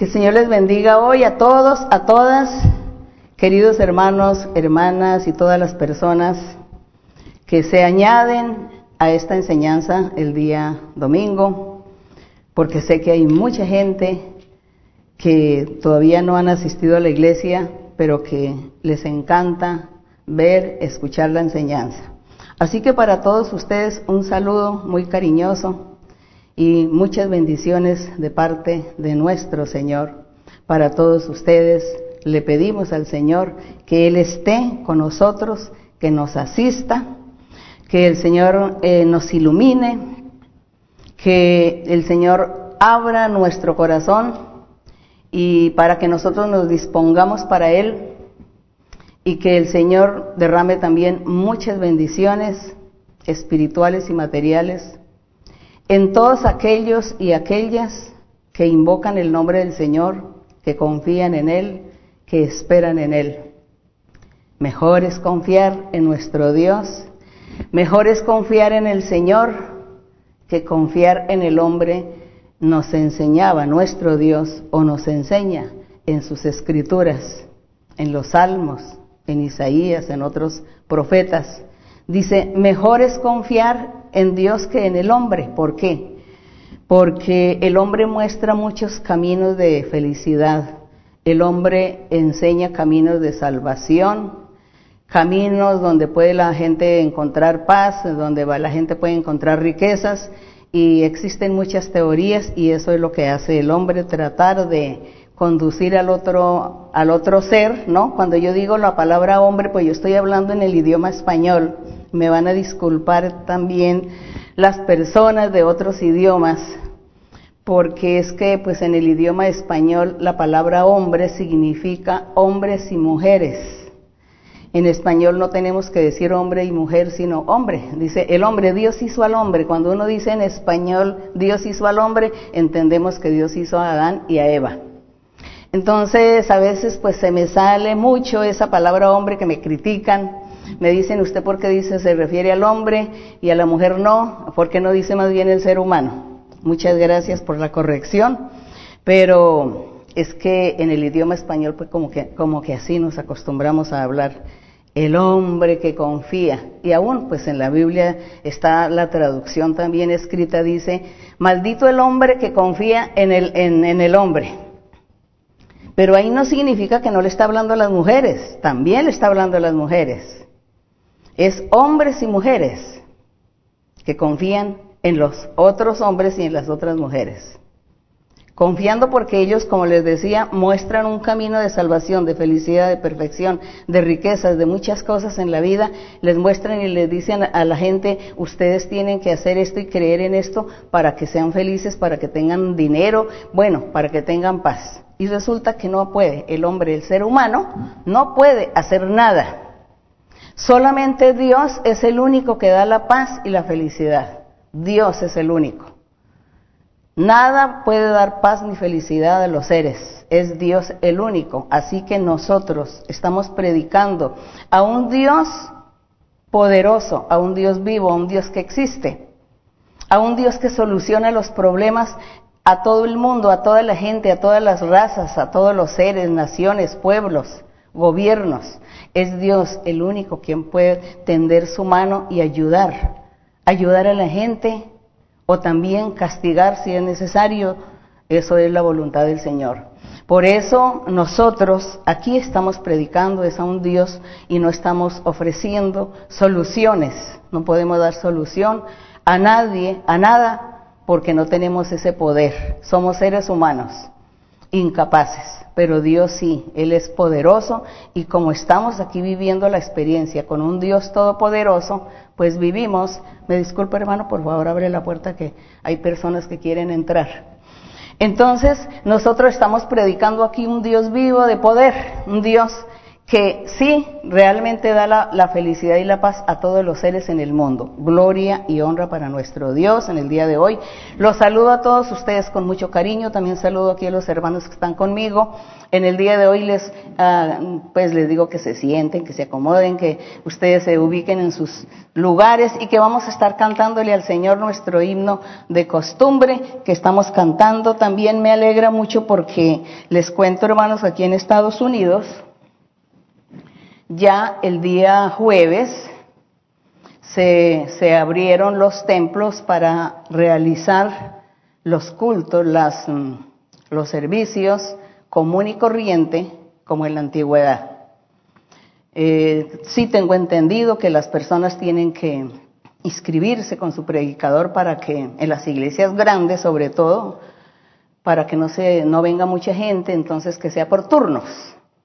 Que el Señor les bendiga hoy a todos, a todas, queridos hermanos, hermanas y todas las personas que se añaden a esta enseñanza el día domingo, porque sé que hay mucha gente que todavía no han asistido a la iglesia, pero que les encanta ver, escuchar la enseñanza. Así que para todos ustedes un saludo muy cariñoso y muchas bendiciones de parte de nuestro Señor. Para todos ustedes le pedimos al Señor que Él esté con nosotros, que nos asista, que el Señor eh, nos ilumine, que el Señor abra nuestro corazón y para que nosotros nos dispongamos para Él y que el Señor derrame también muchas bendiciones espirituales y materiales en todos aquellos y aquellas que invocan el nombre del Señor, que confían en Él, que esperan en Él. Mejor es confiar en nuestro Dios, mejor es confiar en el Señor que confiar en el hombre, nos enseñaba nuestro Dios o nos enseña en sus escrituras, en los salmos, en Isaías, en otros profetas. Dice, mejor es confiar en Dios que en el hombre. ¿Por qué? Porque el hombre muestra muchos caminos de felicidad. El hombre enseña caminos de salvación, caminos donde puede la gente encontrar paz, donde la gente puede encontrar riquezas y existen muchas teorías y eso es lo que hace el hombre, tratar de conducir al otro, al otro ser, ¿no? Cuando yo digo la palabra hombre, pues yo estoy hablando en el idioma español. Me van a disculpar también las personas de otros idiomas, porque es que pues en el idioma español la palabra hombre significa hombres y mujeres. En español no tenemos que decir hombre y mujer, sino hombre. Dice el hombre, Dios hizo al hombre. Cuando uno dice en español Dios hizo al hombre, entendemos que Dios hizo a Adán y a Eva. Entonces a veces pues se me sale mucho esa palabra hombre que me critican me dicen, ¿usted por qué dice se refiere al hombre y a la mujer no? ¿Por qué no dice más bien el ser humano? Muchas gracias por la corrección, pero es que en el idioma español pues como que, como que así nos acostumbramos a hablar. El hombre que confía. Y aún pues en la Biblia está la traducción también escrita, dice, maldito el hombre que confía en el, en, en el hombre. Pero ahí no significa que no le está hablando a las mujeres, también le está hablando a las mujeres es hombres y mujeres que confían en los otros hombres y en las otras mujeres. Confiando porque ellos, como les decía, muestran un camino de salvación, de felicidad, de perfección, de riquezas, de muchas cosas en la vida. Les muestran y les dicen a la gente, ustedes tienen que hacer esto y creer en esto para que sean felices, para que tengan dinero, bueno, para que tengan paz. Y resulta que no puede. El hombre, el ser humano, no puede hacer nada Solamente Dios es el único que da la paz y la felicidad. Dios es el único. Nada puede dar paz ni felicidad a los seres. Es Dios el único. Así que nosotros estamos predicando a un Dios poderoso, a un Dios vivo, a un Dios que existe, a un Dios que soluciona los problemas a todo el mundo, a toda la gente, a todas las razas, a todos los seres, naciones, pueblos gobiernos. Es Dios el único quien puede tender su mano y ayudar, ayudar a la gente o también castigar si es necesario. Eso es la voluntad del Señor. Por eso nosotros aquí estamos predicando es a un Dios y no estamos ofreciendo soluciones. No podemos dar solución a nadie, a nada, porque no tenemos ese poder. Somos seres humanos, incapaces pero Dios sí, Él es poderoso y como estamos aquí viviendo la experiencia con un Dios todopoderoso, pues vivimos, me disculpa hermano, por favor abre la puerta que hay personas que quieren entrar. Entonces, nosotros estamos predicando aquí un Dios vivo de poder, un Dios que sí realmente da la, felicidad y la paz a todos los seres en el mundo. Gloria y honra para nuestro Dios en el día de hoy. Los saludo a todos ustedes con mucho cariño. También saludo aquí a los hermanos que están conmigo. En el día de hoy les, ah, pues les digo que se sienten, que se acomoden, que ustedes se ubiquen en sus lugares y que vamos a estar cantándole al Señor nuestro himno de costumbre que estamos cantando. También me alegra mucho porque les cuento, hermanos, aquí en Estados Unidos, ya el día jueves se, abrieron los templos para realizar los cultos, las, mm, los servicios común y corriente como en la antigüedad. Eh, sí tengo entendido que las personas tienen que inscribirse con su predicador para que en las iglesias grandes sobre todo para que no se no venga mucha gente entonces que sea por turnos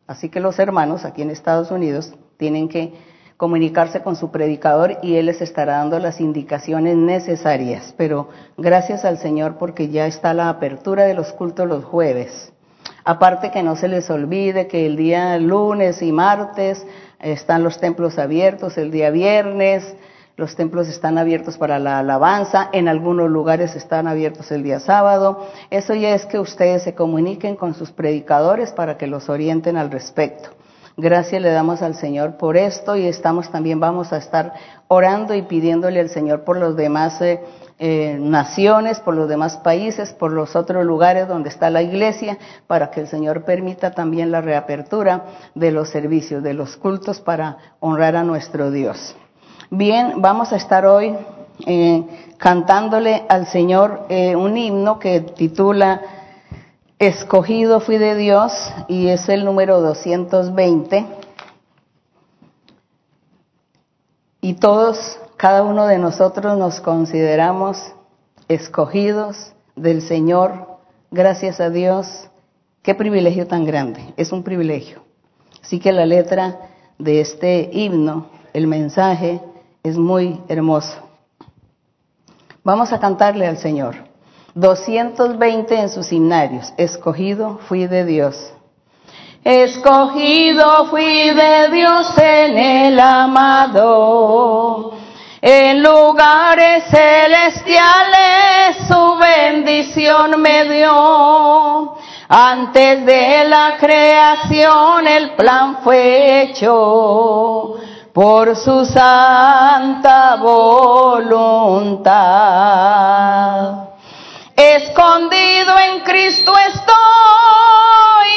Así que los hermanos aquí en Estados Unidos tienen que comunicarse con su predicador y él les estará dando las indicaciones necesarias. Pero gracias al Señor porque ya está la apertura de los cultos los jueves. Aparte que no se les olvide que el día lunes y martes están los templos abiertos, el día viernes, los templos están abiertos para la alabanza, en algunos lugares están abiertos el día sábado. Eso ya es que ustedes se comuniquen con sus predicadores para que los orienten al respecto. Gracias le damos al Señor por esto y estamos también, vamos a estar orando y pidiéndole al Señor por los demás eh, eh, naciones, por los demás países, por los otros lugares donde está la iglesia, para que el Señor permita también la reapertura de los servicios, de los cultos para honrar a nuestro Dios. Bien, vamos a estar hoy eh, cantándole al Señor eh, un himno que titula Escogido fui de Dios y es el número 220. Y todos, cada uno de nosotros nos consideramos escogidos del Señor. Gracias a Dios. Qué privilegio tan grande. Es un privilegio. Así que la letra de este himno, el mensaje, es muy hermoso. Vamos a cantarle al Señor. 220 en sus himnarios. Escogido fui de Dios. Escogido fui de Dios en el amado. En lugares celestiales su bendición me dio. Antes de la creación el plan fue hecho por su santa voluntad. Escondido en Cristo estoy,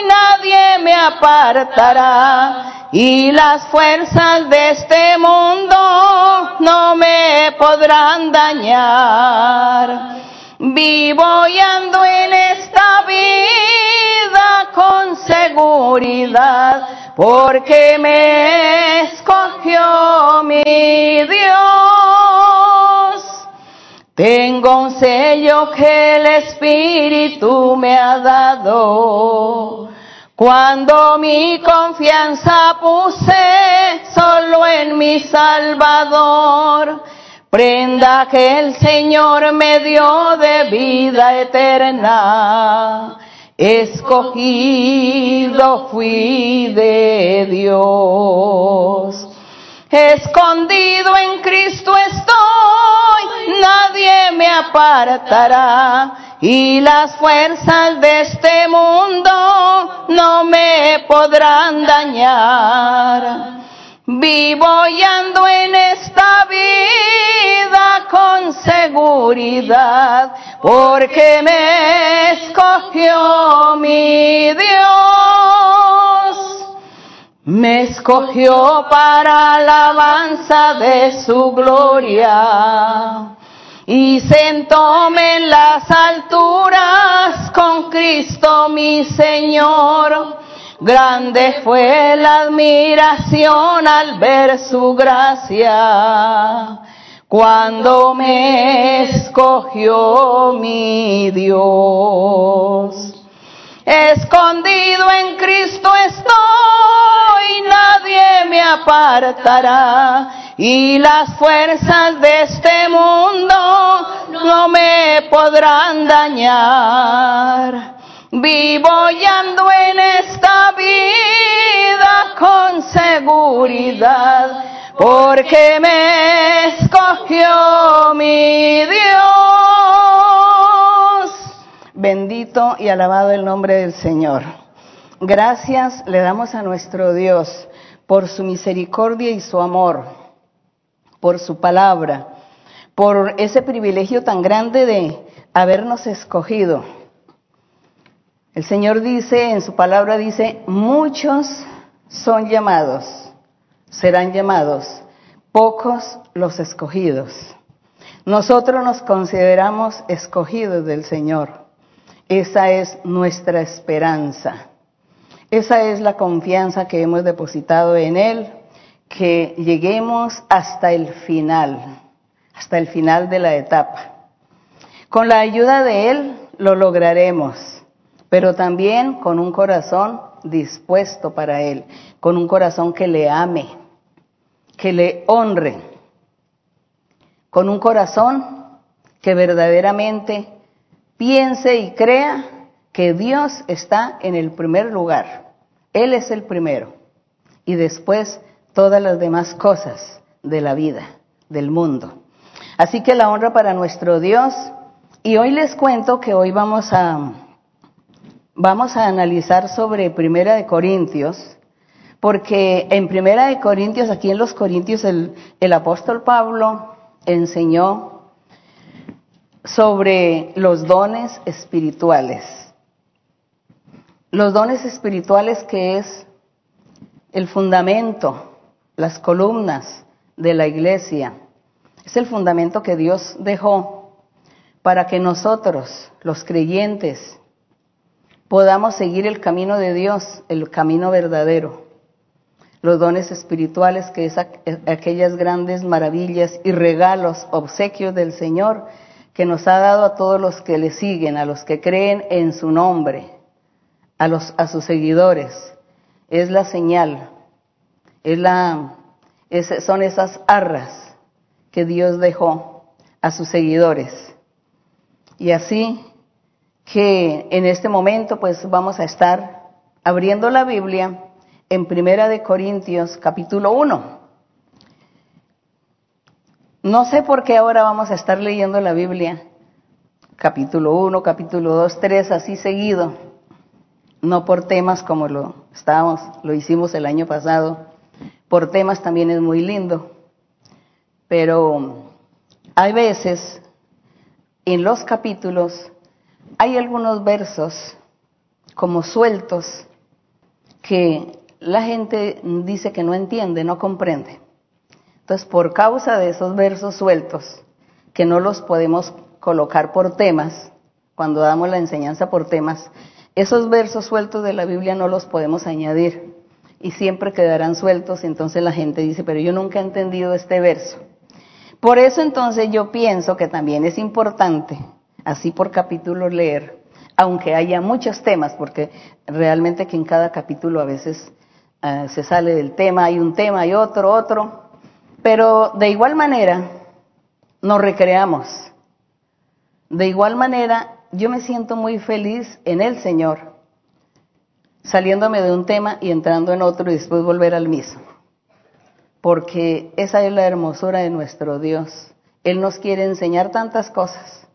nadie me apartará y las fuerzas de este mundo no me podrán dañar. Vivo y ando en esta vida con seguridad porque me mi Dios. Tengo un sello que el Espíritu me ha dado. Cuando mi confianza puse solo en mi Salvador, prenda que el Señor me dio de vida eterna escogido fui de Dios. Escondido en Cristo estoy, nadie me apartará y las fuerzas de este mundo no me podrán dañar. Vivo y ando en esta vida con seguridad, porque me escogió mi Dios. Me escogió para alabanza de su gloria y sentóme en las alturas con Cristo mi Señor Grande fue la admiración al ver su gracia, cuando me escogió mi Dios. Escondido en Cristo estoy, nadie me apartará y las fuerzas de este mundo no me podrán dañar. Vivo y ando en esta vida con seguridad, porque me escogió mi Dios. Bendito y alabado el nombre del Señor. Gracias le damos a nuestro Dios por su misericordia y su amor, por su palabra, por ese privilegio tan grande de habernos escogido. El Señor dice, en su palabra dice, muchos son llamados, serán llamados, pocos los escogidos. Nosotros nos consideramos escogidos del Señor. Esa es nuestra esperanza. Esa es la confianza que hemos depositado en Él, que lleguemos hasta el final, hasta el final de la etapa. Con la ayuda de Él lo lograremos, pero también con un corazón dispuesto para Él, con un corazón que le ame, que le honre, con un corazón que verdaderamente piense y crea que Dios está en el primer lugar. Él es el primero. Y después todas las demás cosas de la vida, del mundo. Así que la honra para nuestro Dios. Y hoy les cuento que hoy vamos a, vamos a analizar sobre Primera de Corintios, porque en Primera de Corintios, aquí en los Corintios, el, el apóstol Pablo enseñó sobre los dones espirituales. Los dones espirituales que es el fundamento, las columnas de la iglesia. Es el fundamento que Dios dejó para que nosotros, los creyentes, podamos seguir el camino de Dios, el camino verdadero. Los dones espirituales, que es aquellas grandes maravillas y regalos, obsequios del Señor, que nos ha dado a todos los que le siguen, a los que creen en su nombre, a, los, a sus seguidores. Es la señal, es la, son esas arras que Dios dejó a sus seguidores. Y así que en este momento pues vamos a estar abriendo la Biblia en Primera de Corintios capítulo 1. No sé por qué ahora vamos a estar leyendo la Biblia, capítulo 1, capítulo 2, 3, así seguido, no por temas como lo estábamos, lo hicimos el año pasado, por temas también es muy lindo, pero hay veces en los capítulos hay algunos versos como sueltos que la gente dice que no entiende, no comprende. Entonces, por causa de esos versos sueltos, que no los podemos colocar por temas, cuando damos la enseñanza por temas, esos versos sueltos de la Biblia no los podemos añadir y siempre quedarán sueltos, entonces la gente dice, pero yo nunca he entendido este verso. Por eso entonces yo pienso que también es importante, así por capítulo leer, aunque haya muchos temas, porque realmente que en cada capítulo a veces eh, se sale del tema, hay un tema, hay otro, otro, pero de igual manera, nos recreamos. De igual manera, yo me siento muy feliz en el Señor, saliéndome de un tema y entrando en otro y después volver al mismo. Porque esa es la hermosura de nuestro Dios. Él nos quiere enseñar tantas cosas.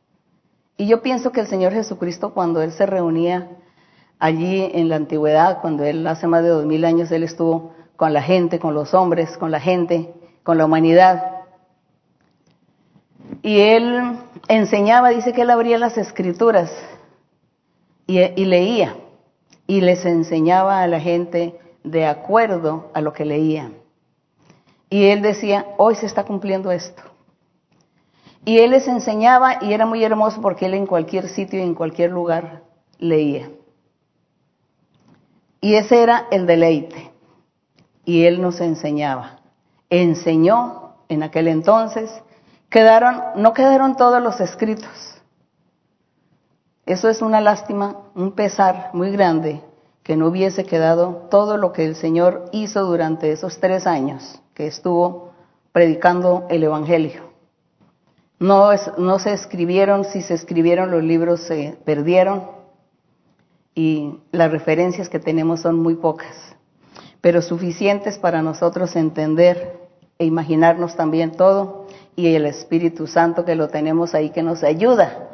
Y yo pienso que el Señor Jesucristo, cuando Él se reunía allí en la antigüedad, cuando Él hace más de dos mil años, Él estuvo con la gente, con los hombres, con la gente, con la humanidad. Y él enseñaba, dice que él abría las escrituras y, leía y les enseñaba a la gente de acuerdo a lo que leía. Y él decía, hoy se está cumpliendo esto. Y él les enseñaba y era muy hermoso porque él en cualquier sitio y en cualquier lugar leía. Y ese era el deleite. Y él nos enseñaba enseñó en aquel entonces, quedaron, no quedaron todos los escritos. Eso es una lástima, un pesar muy grande que no hubiese quedado todo lo que el Señor hizo durante esos tres años que estuvo predicando el Evangelio. No, no se escribieron, si se escribieron los libros se perdieron y las referencias que tenemos son muy pocas. pero suficientes para nosotros entender e imaginarnos también todo, y el Espíritu Santo que lo tenemos ahí que nos ayuda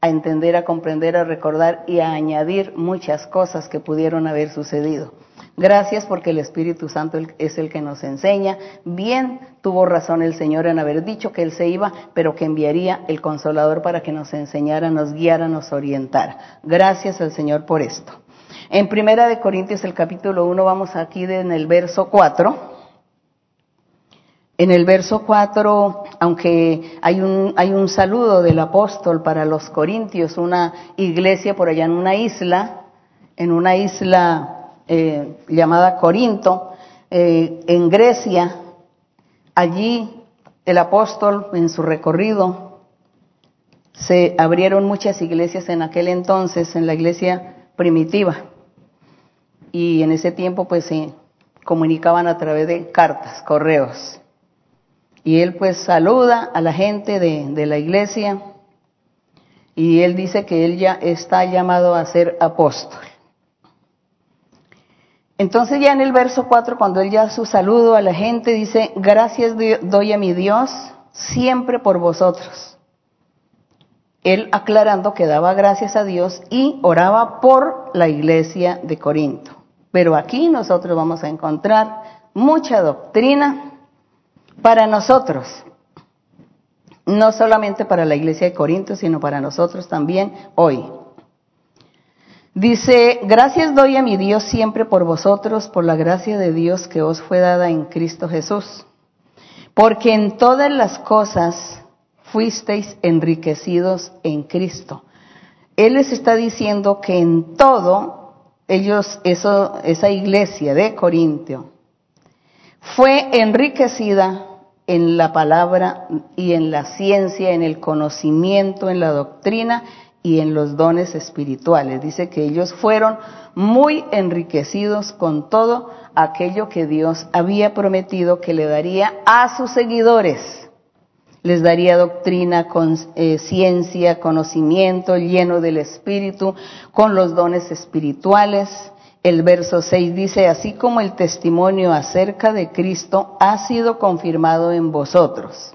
a entender, a comprender, a recordar y a añadir muchas cosas que pudieron haber sucedido. Gracias porque el Espíritu Santo es el que nos enseña. Bien tuvo razón el Señor en haber dicho que Él se iba, pero que enviaría el consolador para que nos enseñara, nos guiara, nos orientara. Gracias al Señor por esto. En Primera de Corintios, el capítulo 1, vamos aquí en el verso 4. En el verso 4, aunque hay un, hay un saludo del apóstol para los corintios, una iglesia por allá en una isla, en una isla eh, llamada Corinto, eh, en Grecia, allí el apóstol en su recorrido se abrieron muchas iglesias en aquel entonces, en la iglesia primitiva. Y en ese tiempo pues se comunicaban a través de cartas, correos. Y él pues saluda a la gente de, de la iglesia y él dice que él ya está llamado a ser apóstol. Entonces ya en el verso 4, cuando él ya su saludo a la gente, dice, gracias doy a mi Dios siempre por vosotros. Él aclarando que daba gracias a Dios y oraba por la iglesia de Corinto. Pero aquí nosotros vamos a encontrar mucha doctrina para nosotros, no solamente para la iglesia de Corinto, sino para nosotros también hoy. Dice, gracias doy a mi Dios siempre por vosotros, por la gracia de Dios que os fue dada en Cristo Jesús, porque en todas las cosas fuisteis enriquecidos en Cristo. Él les está diciendo que en todo, ellos, eso, esa iglesia de Corintio, fue enriquecida en la palabra y en la ciencia, en el conocimiento, en la doctrina y en los dones espirituales. Dice que ellos fueron muy enriquecidos con todo aquello que Dios había prometido que le daría a sus seguidores. Les daría doctrina, con, eh, ciencia, conocimiento lleno del Espíritu, con los dones espirituales, el verso 6 dice, así como el testimonio acerca de Cristo ha sido confirmado en vosotros.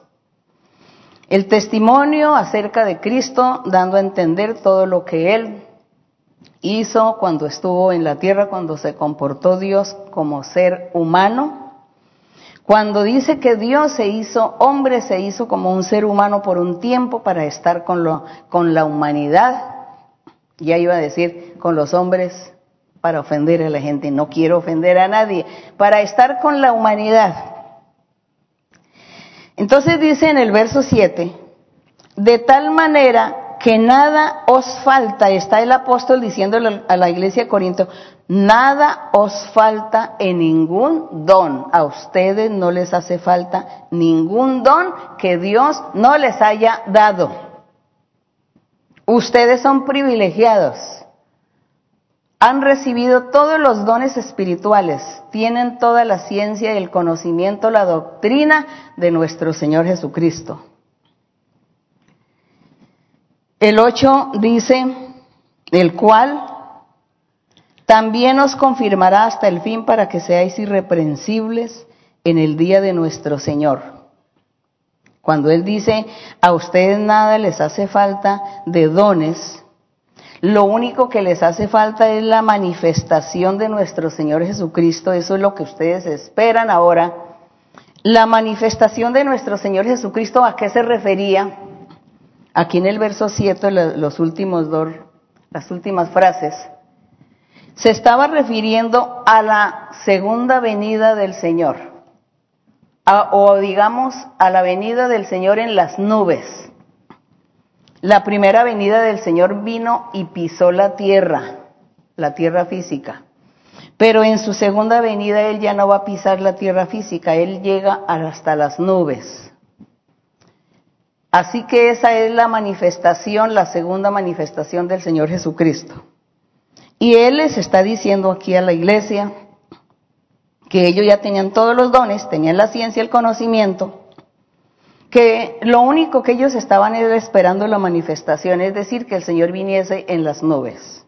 El testimonio acerca de Cristo dando a entender todo lo que Él hizo cuando estuvo en la tierra, cuando se comportó Dios como ser humano. Cuando dice que Dios se hizo hombre, se hizo como un ser humano por un tiempo para estar con, con la humanidad. Ya iba a decir, con los hombres para ofender a la gente, no quiero ofender a nadie, para estar con la humanidad. Entonces dice en el verso 7, de tal manera que nada os falta, está el apóstol diciéndole a la iglesia de Corinto, nada os falta en ningún don, a ustedes no les hace falta ningún don que Dios no les haya dado. Ustedes son privilegiados han recibido todos los dones espirituales, tienen toda la ciencia y el conocimiento, la doctrina de nuestro Señor Jesucristo. El 8 dice, el cual también os confirmará hasta el fin para que seáis irreprensibles en el día de nuestro Señor. Cuando Él dice, a ustedes nada les hace falta de dones, lo único que les hace falta es la manifestación de nuestro Señor Jesucristo. Eso es lo que ustedes esperan ahora. La manifestación de nuestro Señor Jesucristo, ¿a qué se refería? Aquí en el verso 7, los últimos dos, las últimas frases, se estaba refiriendo a la segunda venida del Señor, o digamos a la venida del Señor en las nubes. La primera venida del Señor vino y pisó la tierra, la tierra física. Pero en su segunda venida Él ya no va a pisar la tierra física, Él llega hasta las nubes. Así que esa es la manifestación, la segunda manifestación del Señor Jesucristo. Y Él les está diciendo aquí a la iglesia que ellos ya tenían todos los dones, tenían la ciencia, el conocimiento, que lo único que ellos estaban era esperando la manifestación, es decir, que el Señor viniese en las nubes.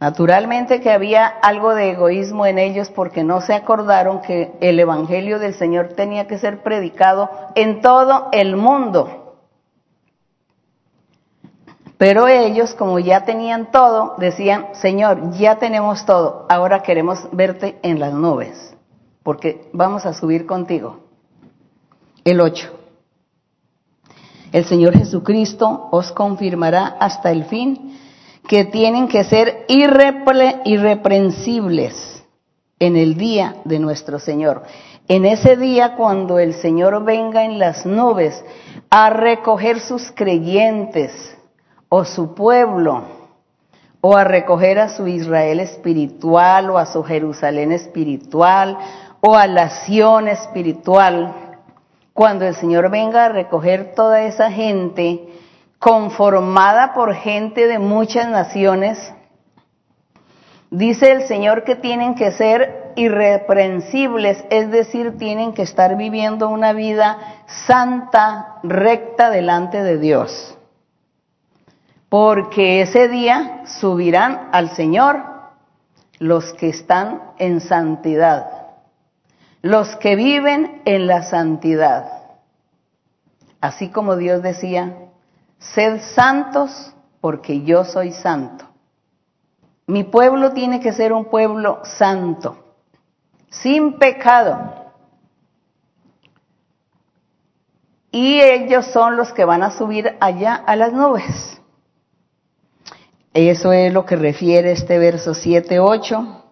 Naturalmente que había algo de egoísmo en ellos porque no se acordaron que el Evangelio del Señor tenía que ser predicado en todo el mundo. Pero ellos, como ya tenían todo, decían, Señor, ya tenemos todo, ahora queremos verte en las nubes, porque vamos a subir contigo. El 8. El Señor Jesucristo os confirmará hasta el fin que tienen que ser irreprensibles en el día de nuestro Señor. En ese día cuando el Señor venga en las nubes a recoger sus creyentes o su pueblo, o a recoger a su Israel espiritual o a su Jerusalén espiritual o a la Sión espiritual, cuando el Señor venga a recoger toda esa gente, conformada por gente de muchas naciones, dice el Señor que tienen que ser irreprensibles, es decir, tienen que estar viviendo una vida santa, recta delante de Dios. Porque ese día subirán al Señor los que están en santidad, los que viven en la santidad. Así como Dios decía, Sed santos porque yo soy santo. Mi pueblo tiene que ser un pueblo santo, sin pecado. Y ellos son los que van a subir allá a las nubes. Eso es lo que refiere este verso 7, 8.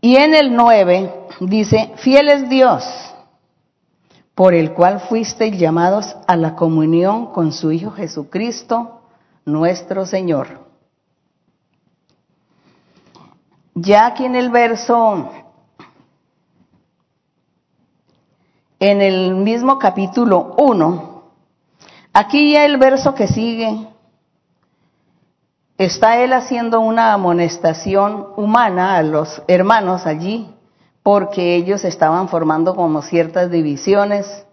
Y en el 9 dice, fiel es Dios por el cual fuisteis llamados a la comunión con su Hijo Jesucristo, nuestro Señor. Ya aquí en el verso, en el mismo capítulo 1, aquí ya el verso que sigue, está él haciendo una amonestación humana a los hermanos allí porque ellos estaban formando como ciertas divisiones,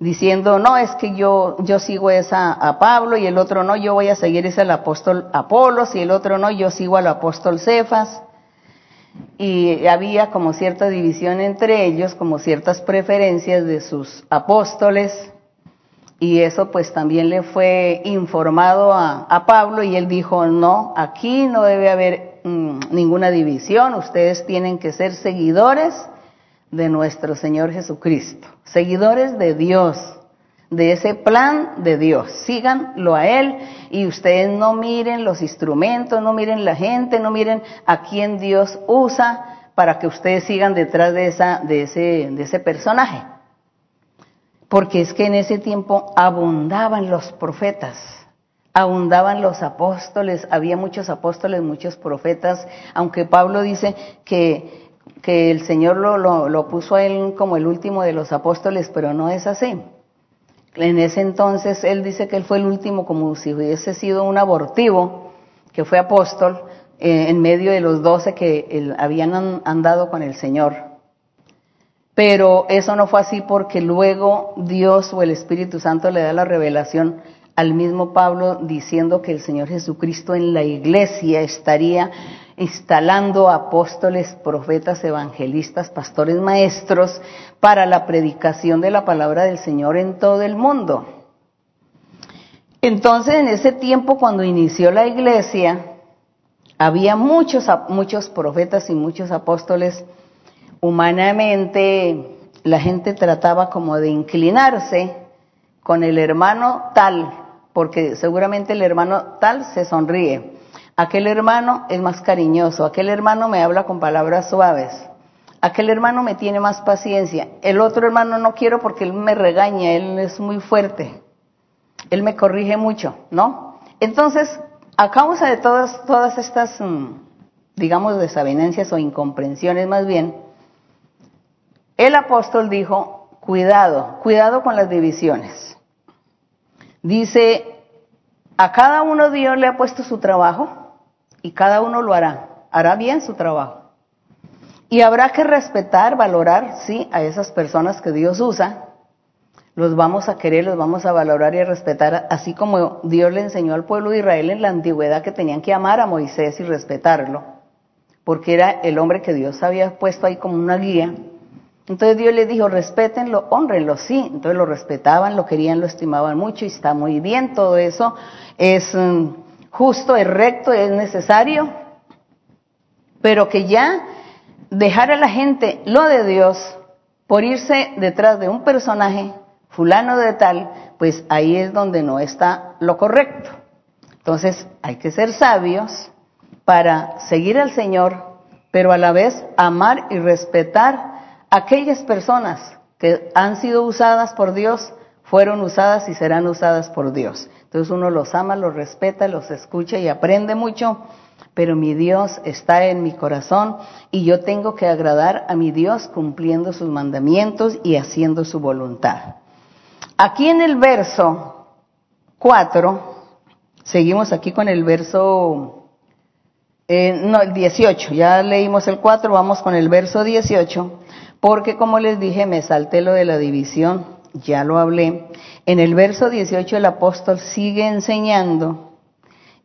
diciendo, no, es que yo, yo sigo esa a Pablo y el otro no, yo voy a seguir ese al apóstol Apolos y el otro no, yo sigo al apóstol Cefas. Y había como cierta división entre ellos, como ciertas preferencias de sus apóstoles, y eso pues también le fue informado a, a Pablo y él dijo, no, aquí no debe haber Mm, ninguna división, ustedes tienen que ser seguidores de nuestro Señor Jesucristo, seguidores de Dios, de ese plan de Dios. Síganlo a Él y ustedes no miren los instrumentos, no miren la gente, no miren a quién Dios usa para que ustedes sigan detrás de, esa, de, ese, de ese personaje. Porque es que en ese tiempo abundaban los profetas abundaban los apóstoles, había muchos apóstoles, muchos profetas, aunque Pablo dice que, que el Señor lo, lo, lo, puso a él como el último de los apóstoles, pero no es así. En ese entonces él dice que él fue el último como si hubiese sido un abortivo, que fue apóstol, eh, en medio de los doce que el, habían andado con el Señor. Pero eso no fue así porque luego Dios o el Espíritu Santo le da la revelación al mismo Pablo diciendo que el Señor Jesucristo en la iglesia estaría instalando apóstoles, profetas, evangelistas, pastores, maestros para la predicación de la palabra del Señor en todo el mundo. Entonces, en ese tiempo, cuando inició la iglesia, había muchos, muchos profetas y muchos apóstoles. Humanamente, la gente trataba como de inclinarse con el hermano tal, porque seguramente el hermano tal se sonríe. Aquel hermano es más cariñoso, aquel hermano me habla con palabras suaves, aquel hermano me tiene más paciencia, el otro hermano no quiero porque él me regaña, él es muy fuerte, él me corrige mucho, ¿no? Entonces, a causa de todas, todas estas, mm, digamos, desavenencias o incomprensiones más bien, el apóstol dijo, cuidado, cuidado con las divisiones. Dice, a cada uno Dios le ha puesto su trabajo y cada uno lo hará, hará bien su trabajo. Y habrá que respetar, valorar, sí, a esas personas que Dios usa, los vamos a querer, los vamos a valorar y a respetar, así como Dios le enseñó al pueblo de Israel en la antigüedad que tenían que amar a Moisés y respetarlo, porque era el hombre que Dios había puesto ahí como una guía. Entonces Dios les dijo, respétenlo, honrenlo, sí. Entonces lo respetaban, lo querían, lo estimaban mucho y está muy bien, todo eso es mm, justo, es recto, es necesario, pero que ya dejar a la gente lo de Dios por irse detrás de un personaje fulano de tal, pues ahí es donde no está lo correcto. Entonces hay que ser sabios para seguir al Señor, pero a la vez amar y respetar aquellas personas que han sido usadas por Dios, fueron usadas y serán usadas por Dios. Entonces uno los ama, los respeta, los escucha y aprende mucho, pero mi Dios está en mi corazón y yo tengo que agradar a mi Dios cumpliendo sus mandamientos y haciendo su voluntad. Aquí en el verso 4, seguimos aquí con el verso, eh, no, el 18, ya leímos el 4, vamos con el verso 18, porque como les dije, me salté lo de la división, ya lo hablé. En el verso 18 el apóstol sigue enseñando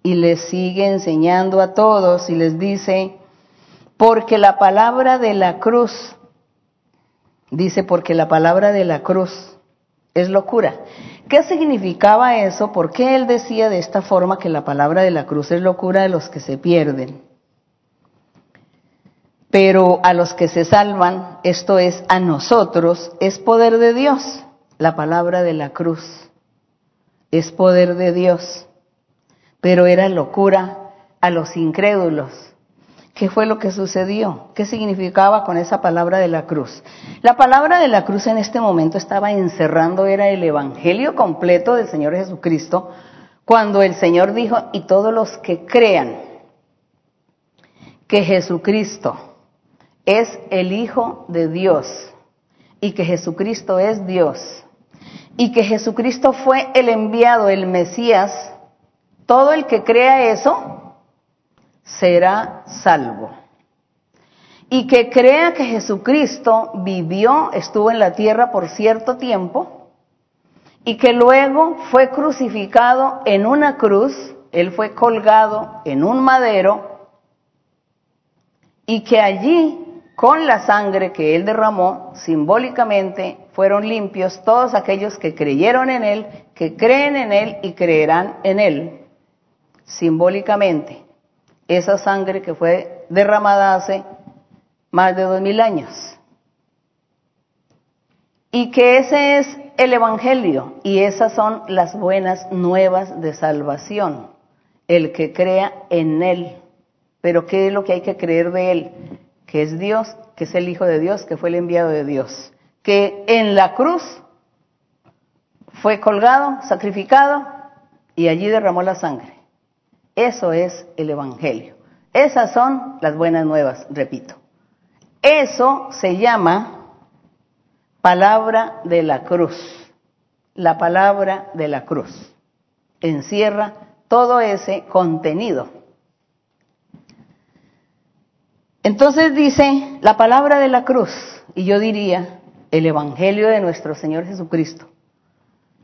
y les sigue enseñando a todos y les dice, porque la palabra de la cruz, dice, porque la palabra de la cruz es locura. ¿Qué significaba eso? ¿Por qué él decía de esta forma que la palabra de la cruz es locura de los que se pierden? Pero a los que se salvan, esto es a nosotros, es poder de Dios. La palabra de la cruz es poder de Dios. Pero era locura a los incrédulos ¿Qué fue lo que sucedió? ¿Qué significaba con esa palabra de la cruz? La palabra de la cruz en este momento estaba encerrando, era el evangelio completo del Señor Jesucristo, cuando el Señor dijo, y todos los que crean que Jesucristo es el Hijo de Dios y que Jesucristo es Dios y que Jesucristo fue el enviado, el Mesías, todo el que crea eso, será salvo. Y que crea que Jesucristo vivió, estuvo en la tierra por cierto tiempo, y que luego fue crucificado en una cruz, él fue colgado en un madero, y que allí, con la sangre que él derramó, simbólicamente fueron limpios todos aquellos que creyeron en él, que creen en él y creerán en él, simbólicamente esa sangre que fue derramada hace más de dos mil años. Y que ese es el Evangelio y esas son las buenas nuevas de salvación, el que crea en Él. Pero ¿qué es lo que hay que creer de Él? Que es Dios, que es el Hijo de Dios, que fue el enviado de Dios, que en la cruz fue colgado, sacrificado y allí derramó la sangre. Eso es el Evangelio. Esas son las buenas nuevas, repito. Eso se llama palabra de la cruz. La palabra de la cruz. Encierra todo ese contenido. Entonces dice la palabra de la cruz, y yo diría el Evangelio de nuestro Señor Jesucristo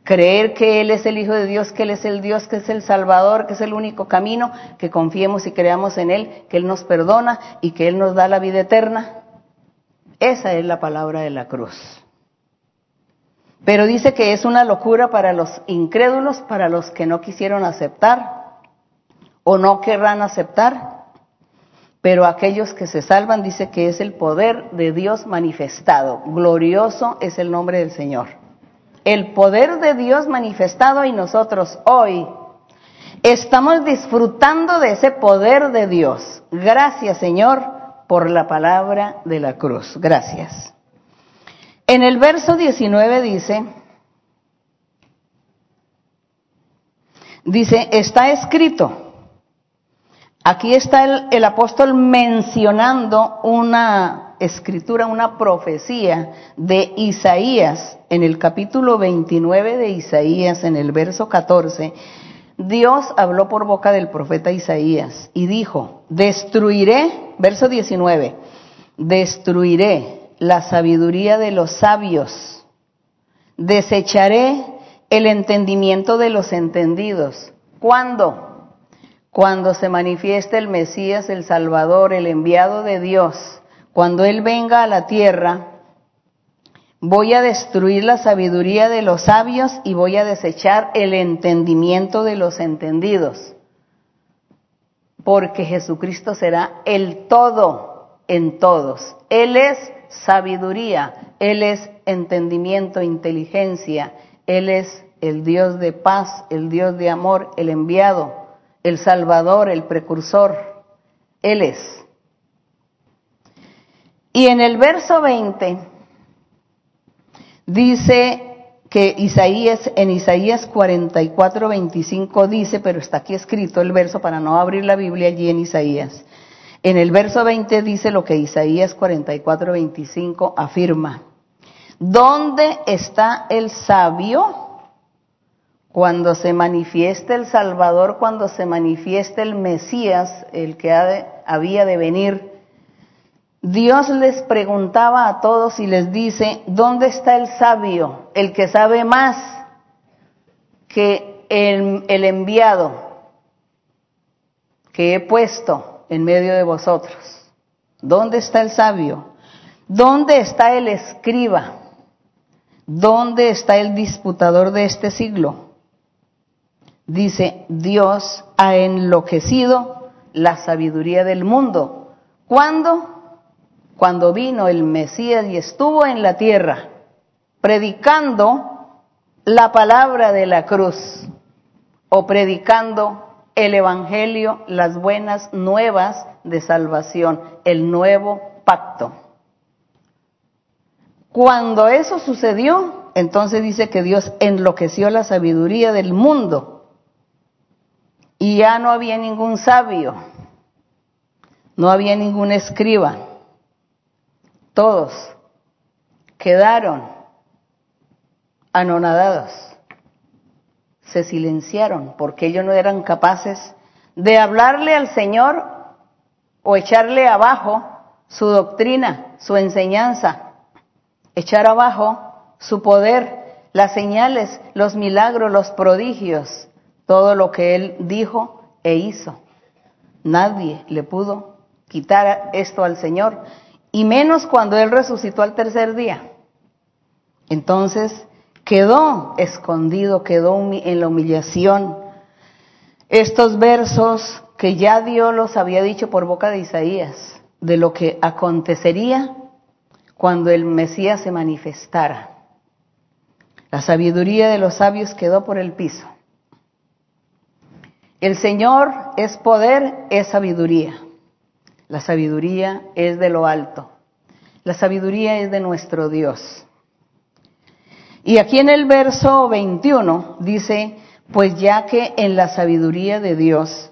creer que Él es el Hijo de Dios, que Él es el Dios, que es el Salvador, que es el único camino, que confiemos y creamos en Él, que Él nos perdona y que Él nos da la vida eterna. Esa es la palabra de la cruz. Pero dice que es una locura para los incrédulos, para los que no quisieron aceptar o no querrán aceptar. Pero aquellos que se salvan dice que es el poder de Dios manifestado. Glorioso es el nombre del Señor el poder de Dios manifestado y nosotros hoy estamos disfrutando de ese poder de Dios. Gracias Señor por la palabra de la cruz. Gracias. En el verso 19 dice, dice, está escrito, Aquí está el, apóstol mencionando una escritura, una profecía de Isaías en el capítulo 29 de Isaías, en el verso 14. Dios habló por boca del profeta Isaías y dijo, destruiré, verso 19, destruiré la sabiduría de los sabios desecharé el entendimiento de los entendidos. ¿Cuándo? Cuando se manifieste el Mesías, el Salvador, el enviado de Dios. Cuando Él venga a la tierra, voy a destruir la sabiduría de los sabios y voy a desechar el entendimiento de los entendidos. Porque Jesucristo será el todo en todos. Él es sabiduría, Él es entendimiento, inteligencia, Él es el Dios de paz, el Dios de amor, el enviado, el Salvador, el precursor. Él es. Y en el verso 20 dice que Isaías, en Isaías 44, 25 dice, pero está aquí escrito el verso para no abrir la Biblia allí en Isaías. En el verso 20 dice lo que Isaías 44, 25 afirma. ¿Dónde está el sabio? Cuando se manifieste el Salvador, cuando se manifieste el Mesías, el que había de venir, Dios les preguntaba a todos y les dice, ¿dónde está el sabio, el que sabe más que el, el enviado que he puesto en medio de vosotros? ¿Dónde está el sabio? ¿Dónde está el escriba? ¿Dónde está el disputador de este siglo? Dice, Dios ha enloquecido la sabiduría del mundo. ¿Cuándo? cuando vino el Mesías y estuvo en la tierra, predicando la palabra de la cruz o predicando el Evangelio, las buenas nuevas de salvación, el nuevo pacto. Cuando eso sucedió, entonces dice que Dios enloqueció la sabiduría del mundo y ya no había ningún sabio, no había ningún escriba. Todos quedaron anonadados, se silenciaron porque ellos no eran capaces de hablarle al Señor o echarle abajo su doctrina, su enseñanza, echar abajo su poder, las señales, los milagros, los prodigios, todo lo que Él dijo e hizo. Nadie le pudo quitar esto al Señor y menos cuando Él resucitó al tercer día. Entonces quedó escondido, quedó en la humillación. Estos versos que ya Dios los había dicho por boca de Isaías, de lo que acontecería cuando el Mesías se manifestara. La sabiduría de los sabios quedó por el piso. El Señor es poder, es sabiduría. La sabiduría es de lo alto. La sabiduría es de nuestro Dios. Y aquí en el verso 21 dice, pues ya que en la sabiduría de Dios,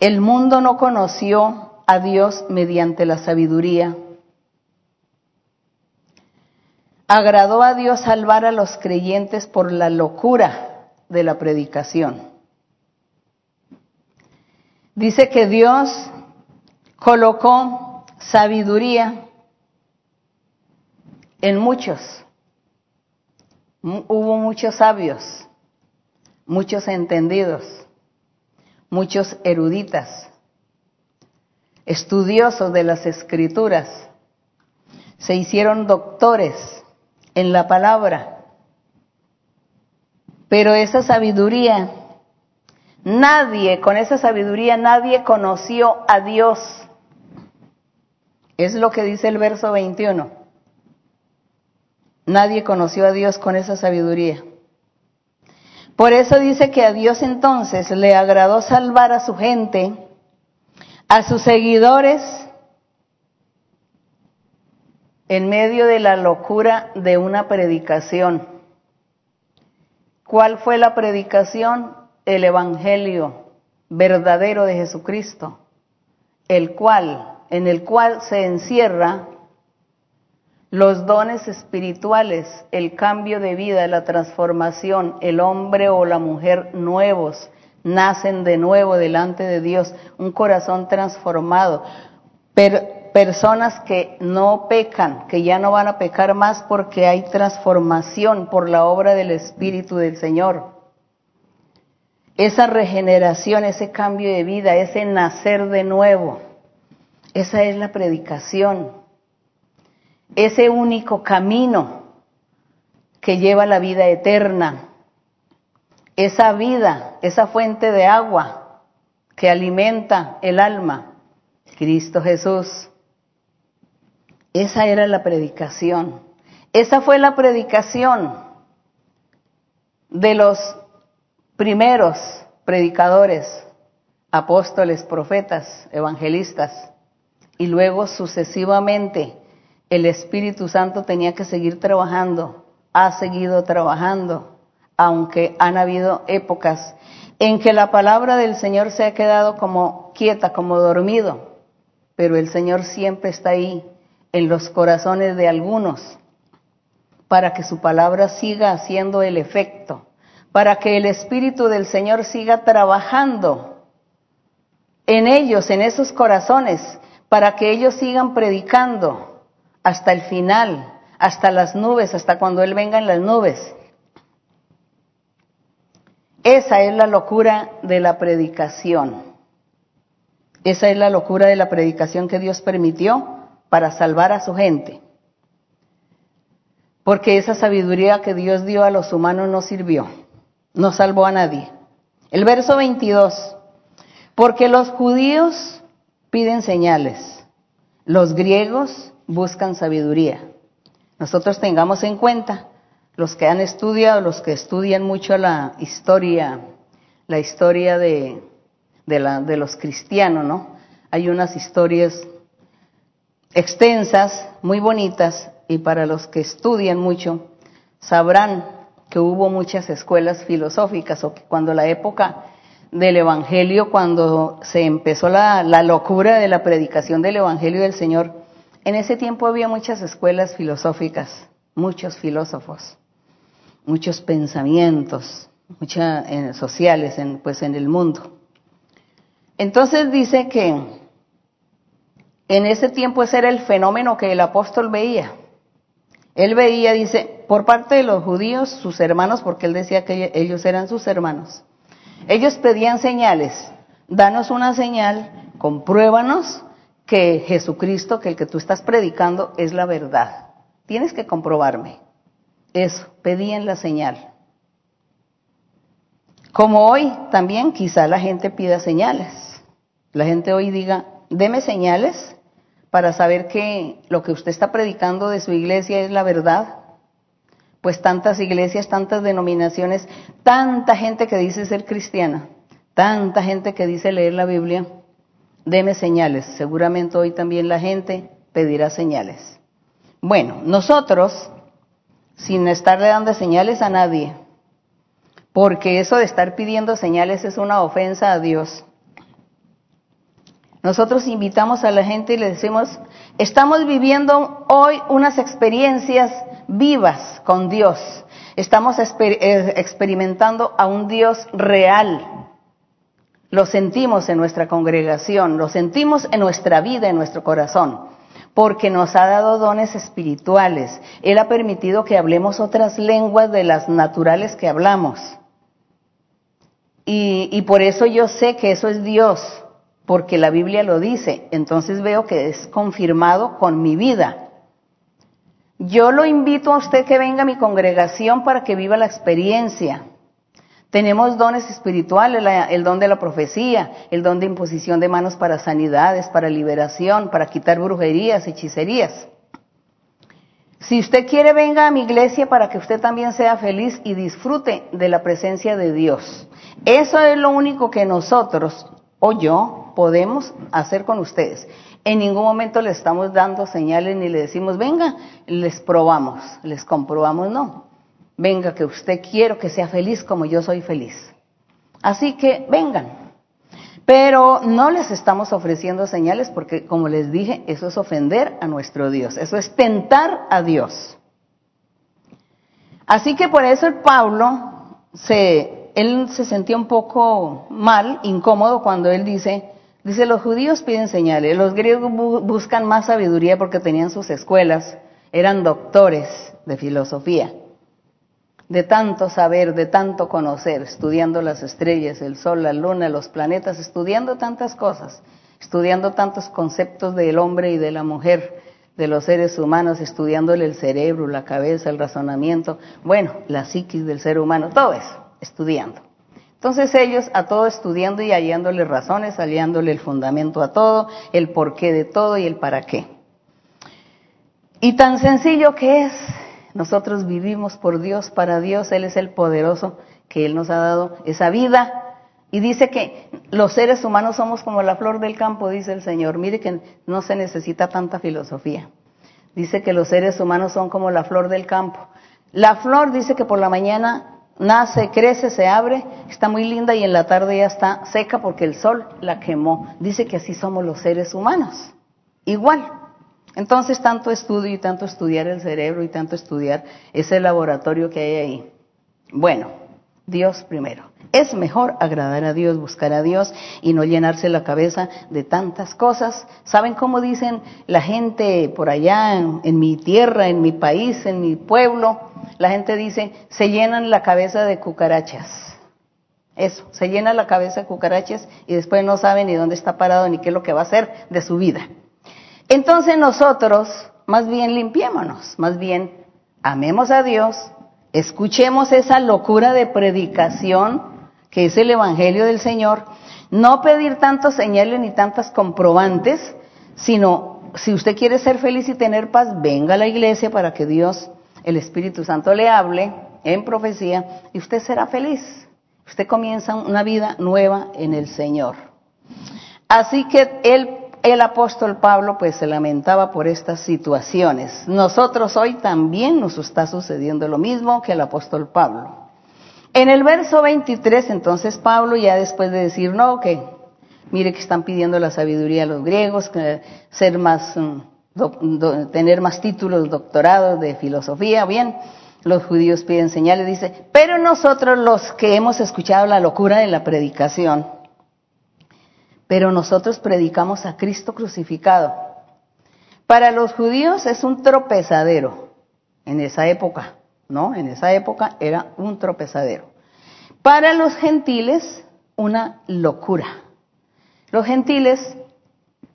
el mundo no conoció a Dios mediante la sabiduría, agradó a Dios salvar a los creyentes por la locura de la predicación. Dice que Dios colocó sabiduría en muchos. Hubo muchos sabios, muchos entendidos, muchos eruditas, estudiosos de las escrituras. Se hicieron doctores en la palabra. Pero esa sabiduría Nadie, con esa sabiduría, nadie conoció a Dios. Es lo que dice el verso 21. Nadie conoció a Dios con esa sabiduría. Por eso dice que a Dios entonces le agradó salvar a su gente, a sus seguidores, en medio de la locura de una predicación. ¿Cuál fue la predicación? el Evangelio verdadero de Jesucristo, el cual, en el cual se encierra los dones espirituales, el cambio de vida, la transformación, el hombre o la mujer nuevos, nacen de nuevo delante de Dios, un corazón transformado. Pero personas que no pecan, que ya no van a pecar más porque hay transformación por la obra del Espíritu del Señor. Esa regeneración, ese cambio de vida, ese nacer de nuevo, esa es la predicación. Ese único camino que lleva a la vida eterna. Esa vida, esa fuente de agua que alimenta el alma. Cristo Jesús. Esa era la predicación. Esa fue la predicación de los primeros predicadores, apóstoles, profetas, evangelistas, y luego sucesivamente el Espíritu Santo tenía que seguir trabajando, ha seguido trabajando, aunque han habido épocas en que la palabra del Señor se ha quedado como quieta, como dormido, pero el Señor siempre está ahí en los corazones de algunos para que su palabra siga haciendo el efecto para que el Espíritu del Señor siga trabajando en ellos, en esos corazones, para que ellos sigan predicando hasta el final, hasta las nubes, hasta cuando Él venga en las nubes. Esa es la locura de la predicación. Esa es la locura de la predicación que Dios permitió para salvar a su gente. Porque esa sabiduría que Dios dio a los humanos no sirvió no salvó a nadie. El verso 22, porque los judíos piden señales, los griegos buscan sabiduría. Nosotros tengamos en cuenta, los que han estudiado, los que estudian mucho la historia, la historia de, los cristianos, ¿no? Hay unas historias extensas, muy bonitas, y para los que estudian mucho, sabrán que hubo muchas escuelas filosóficas o que cuando la época del Evangelio, cuando se empezó la, locura de la predicación del Evangelio del Señor, en ese tiempo había muchas escuelas filosóficas, muchos filósofos, muchos pensamientos, muchas eh, sociales en, pues en el mundo. Entonces dice que en ese tiempo ese era el fenómeno que el apóstol veía. Él veía, dice, por parte de los judíos, sus hermanos, porque él decía que ellos eran sus hermanos. Ellos pedían señales. Danos una señal, compruébanos que Jesucristo, que el que tú estás predicando, es la verdad. Tienes que comprobarme. Eso, pedían la señal. Como hoy también quizá la gente pida señales. La gente hoy diga, deme señales para saber que lo que usted está predicando de su iglesia es la verdad? Pues tantas iglesias, tantas denominaciones, tanta gente que dice ser cristiana, tanta gente que dice leer la Biblia, deme señales. Seguramente hoy también la gente pedirá señales. Bueno, nosotros, sin estarle dando señales a nadie, porque eso de estar pidiendo señales es una ofensa a Dios. Nosotros invitamos a la gente y le decimos, estamos viviendo hoy unas experiencias vivas con Dios. Estamos eh, experimentando a un Dios real. Lo sentimos en nuestra congregación, lo sentimos en nuestra vida, en nuestro corazón, porque nos ha dado dones espirituales. Él ha permitido que hablemos otras lenguas de las naturales que hablamos. Y, y por eso yo sé que eso es Dios porque la Biblia lo dice, entonces veo que es confirmado con mi vida. Yo lo invito a usted que venga a mi congregación para que viva la experiencia. Tenemos dones espirituales, el don de la profecía, el don de imposición de manos para sanidades, para liberación, para quitar brujerías, hechicerías. Si usted quiere, venga a mi iglesia para que usted también sea feliz y disfrute de la presencia de Dios. Eso es lo único que nosotros, o yo, podemos hacer con ustedes. En ningún momento les estamos dando señales ni le decimos, venga, les probamos, les comprobamos, no. Venga, que usted quiero que sea feliz como yo soy feliz. Así que vengan. Pero no les estamos ofreciendo señales porque, como les dije, eso es ofender a nuestro Dios, eso es tentar a Dios. Así que por eso el Pablo se, él se sentía un poco mal, incómodo cuando él dice, Dice, los judíos piden señales, los griegos buscan más sabiduría porque tenían sus escuelas, eran doctores de filosofía, de tanto saber, de tanto conocer, estudiando las estrellas, el sol, la luna, los planetas, estudiando tantas cosas, estudiando tantos conceptos del hombre y de la mujer, de los seres humanos, estudiándole el cerebro, la cabeza, el razonamiento, bueno, la psiquis del ser humano, todo eso, estudiando. Entonces ellos a todo estudiando y hallándole razones, hallándole el fundamento a todo, el porqué de todo y el para qué. Y tan sencillo que es, nosotros vivimos por Dios, para Dios, Él es el poderoso que Él nos ha dado esa vida. Y dice que los seres humanos somos como la flor del campo, dice el Señor. Mire que no se necesita tanta filosofía. Dice que los seres humanos son como la flor del campo. La flor dice que por la mañana nace, crece, se abre, está muy linda y en la tarde ya está seca porque el sol la quemó. Dice que así somos los seres humanos, igual. Entonces, tanto estudio y tanto estudiar el cerebro y tanto estudiar ese laboratorio que hay ahí. Bueno, Dios primero. Es mejor agradar a Dios, buscar a Dios y no llenarse la cabeza de tantas cosas. ¿Saben cómo dicen la gente por allá en, mi tierra, en mi país, en mi pueblo? La gente dice, se llenan la cabeza de cucarachas. Eso, se llena la cabeza de cucarachas y después no saben ni dónde está parado ni qué es lo que va a hacer de su vida. Entonces nosotros, más bien limpiémonos, más bien amemos a Dios, escuchemos esa locura de predicación que es el Evangelio del Señor, no pedir tantos señales ni tantas comprobantes, sino si usted quiere ser feliz y tener paz, venga a la iglesia para que Dios, el Espíritu Santo, le hable en profecía y usted será feliz. Usted comienza una vida nueva en el Señor. Así que el, el apóstol Pablo pues se lamentaba por estas situaciones. Nosotros hoy también nos está sucediendo lo mismo que el apóstol Pablo. En el verso 23, entonces Pablo, ya después de decir, no, que mire que están pidiendo la sabiduría a los griegos, ser más, mm, tener más títulos, doctorados de filosofía, bien, los judíos piden señales, dice, pero nosotros los que hemos escuchado la locura de la predicación, pero nosotros predicamos a Cristo crucificado. Para los judíos es un tropezadero en esa época. ¿no? En esa época era un tropezadero. Para los gentiles, una locura. Los gentiles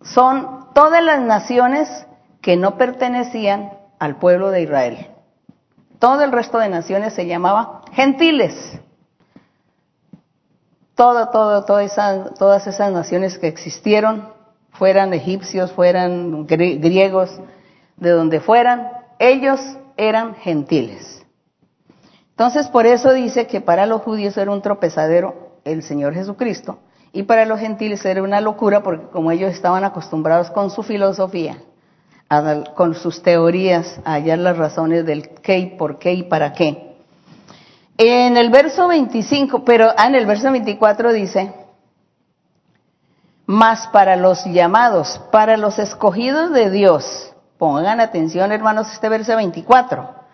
son todas las naciones que no pertenecían al pueblo de Israel. Todo el resto de naciones se llamaba gentiles. Todo, todo, todas esas naciones que existieron, fueran egipcios, fueran griegos, de donde fueran, ellos eran gentiles. Entonces, por eso dice que para los judíos era un tropezadero el Señor Jesucristo y para los gentiles era una locura porque como ellos estaban acostumbrados con su filosofía, con sus teorías, a hallar las razones del qué y por qué y para qué. En el verso 25, pero ah, en el verso 24 dice, más para los llamados, para los escogidos de Dios. Pongan atención, hermanos, este verso 24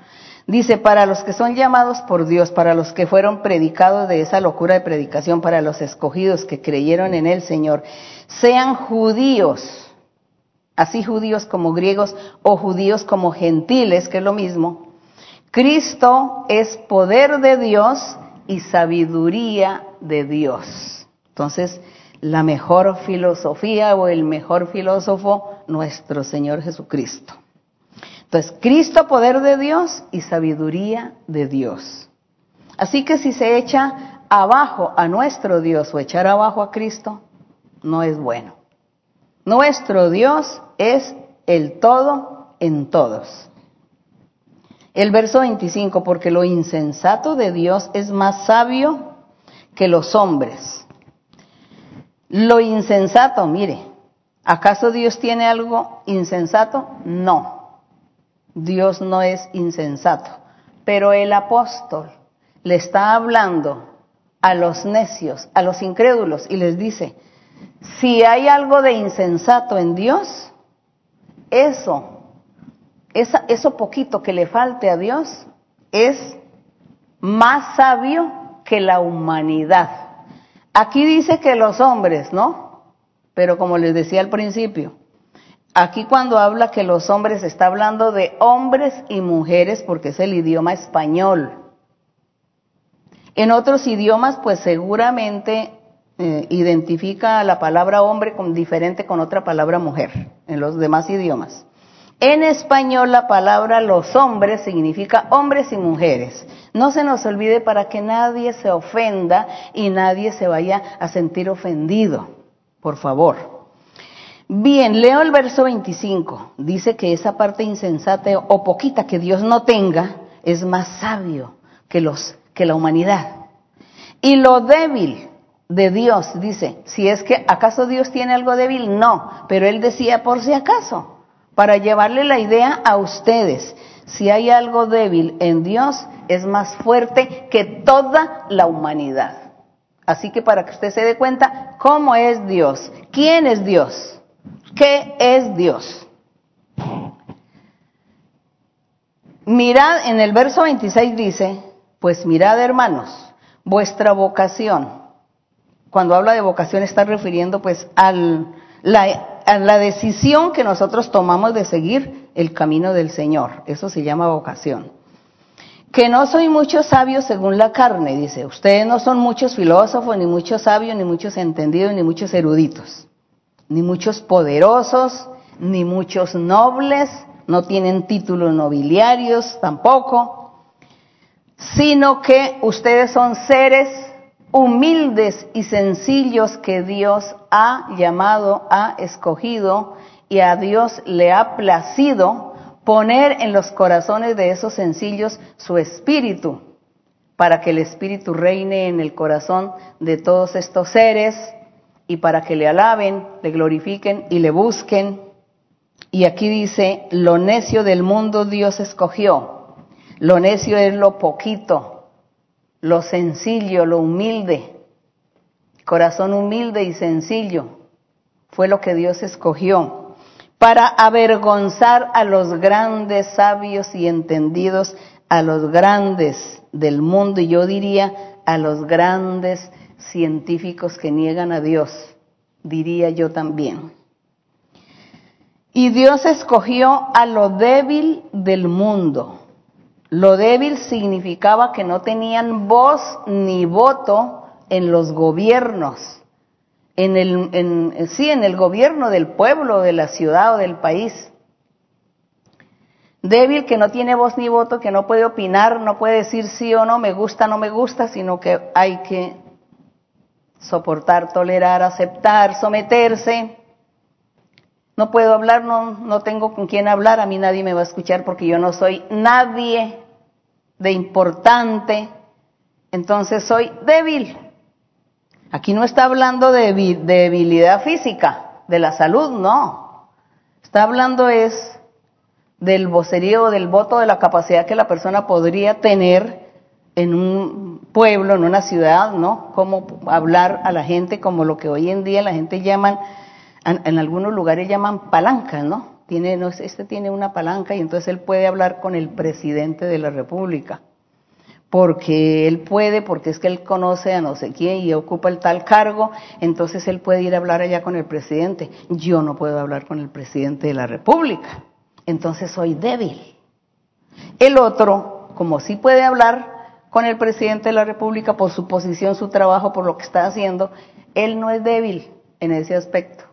Dice, para los que son llamados por Dios, para los que fueron predicados de esa locura de predicación, para los escogidos que creyeron en el Señor, sean judíos, así judíos como griegos o judíos como gentiles, que es lo mismo. Cristo es poder de Dios y sabiduría de Dios. Entonces, la mejor filosofía o el mejor filósofo, nuestro Señor Jesucristo. Entonces, Cristo, poder de Dios y sabiduría de Dios. Así que si se echa abajo a nuestro Dios o echar abajo a Cristo, no es bueno. Nuestro Dios es el todo en todos. El verso 25, porque lo insensato de Dios es más sabio que los hombres. Lo insensato, mire, ¿acaso Dios tiene algo insensato? No. Dios no es insensato. Pero el apóstol le está hablando a los necios, a los incrédulos, y les dice, si hay algo de insensato en Dios, eso, eso poquito que le falte a Dios, es más sabio que la humanidad. Aquí dice que los hombres, ¿no? Pero como les decía al principio, aquí cuando habla que los hombres está hablando de hombres y mujeres porque es el idioma español. En otros idiomas, pues seguramente eh, identifica la palabra hombre con, diferente con otra palabra mujer, en los demás idiomas. En español la palabra los hombres significa hombres y mujeres. No se nos olvide para que nadie se ofenda y nadie se vaya a sentir ofendido, por favor. Bien, leo el verso 25. Dice que esa parte insensata o poquita que Dios no tenga es más sabio que los que la humanidad. Y lo débil de Dios, dice, si es que acaso Dios tiene algo débil, no, pero él decía por si acaso para llevarle la idea a ustedes. Si hay algo débil en Dios, es más fuerte que toda la humanidad. Así que para que usted se dé cuenta cómo es Dios, quién es Dios, qué es Dios. Mirad, en el verso 26 dice, pues mirad hermanos, vuestra vocación. Cuando habla de vocación está refiriendo pues al, la la decisión que nosotros tomamos de seguir el camino del Señor. Eso se llama vocación. Que no soy muchos sabios según la carne, dice. Ustedes no son muchos filósofos, ni muchos sabios, ni muchos entendidos, ni muchos eruditos, ni muchos poderosos, ni muchos nobles, no tienen títulos nobiliarios tampoco, sino que ustedes son seres humildes y sencillos que Dios ha llamado, ha escogido y a Dios le ha placido poner en los corazones de esos sencillos su espíritu, para que el espíritu reine en el corazón de todos estos seres y para que le alaben, le glorifiquen y le busquen. Y aquí dice, lo necio del mundo Dios escogió. Lo necio es lo poquito, lo sencillo, lo humilde, corazón humilde y sencillo, fue lo que Dios escogió para avergonzar a los grandes sabios y entendidos, a los grandes del mundo y yo diría a los grandes científicos que niegan a Dios, diría yo también. Y Dios escogió a lo débil del mundo lo débil significaba que no tenían voz ni voto en los gobiernos, en el, en, sí, en el gobierno del pueblo, de la ciudad o del país. Débil que no tiene voz ni voto, que no puede opinar, no puede decir sí o no, me gusta, no me gusta, sino que hay que soportar, tolerar, aceptar, someterse. No puedo hablar, no, no tengo con quién hablar, a mí nadie me va a escuchar porque yo no soy nadie de importante, entonces soy débil. Aquí no está hablando de debilidad física, de la salud, no. Está hablando es del vocerío, del voto, de la capacidad que la persona podría tener en un pueblo, en una ciudad, ¿no? Cómo hablar a la gente como lo que hoy en día la gente llaman, en, algunos lugares llaman palanca, ¿no? tiene, no, este tiene una palanca y entonces él puede hablar con el presidente de la República. Porque él puede, porque es que él conoce a no sé quién y ocupa el tal cargo, entonces él puede ir a hablar allá con el presidente. Yo no puedo hablar con el presidente de la República. Entonces soy débil. El otro, como sí puede hablar con el presidente de la República por su posición, su trabajo, por lo que está haciendo, él no es débil en ese aspecto.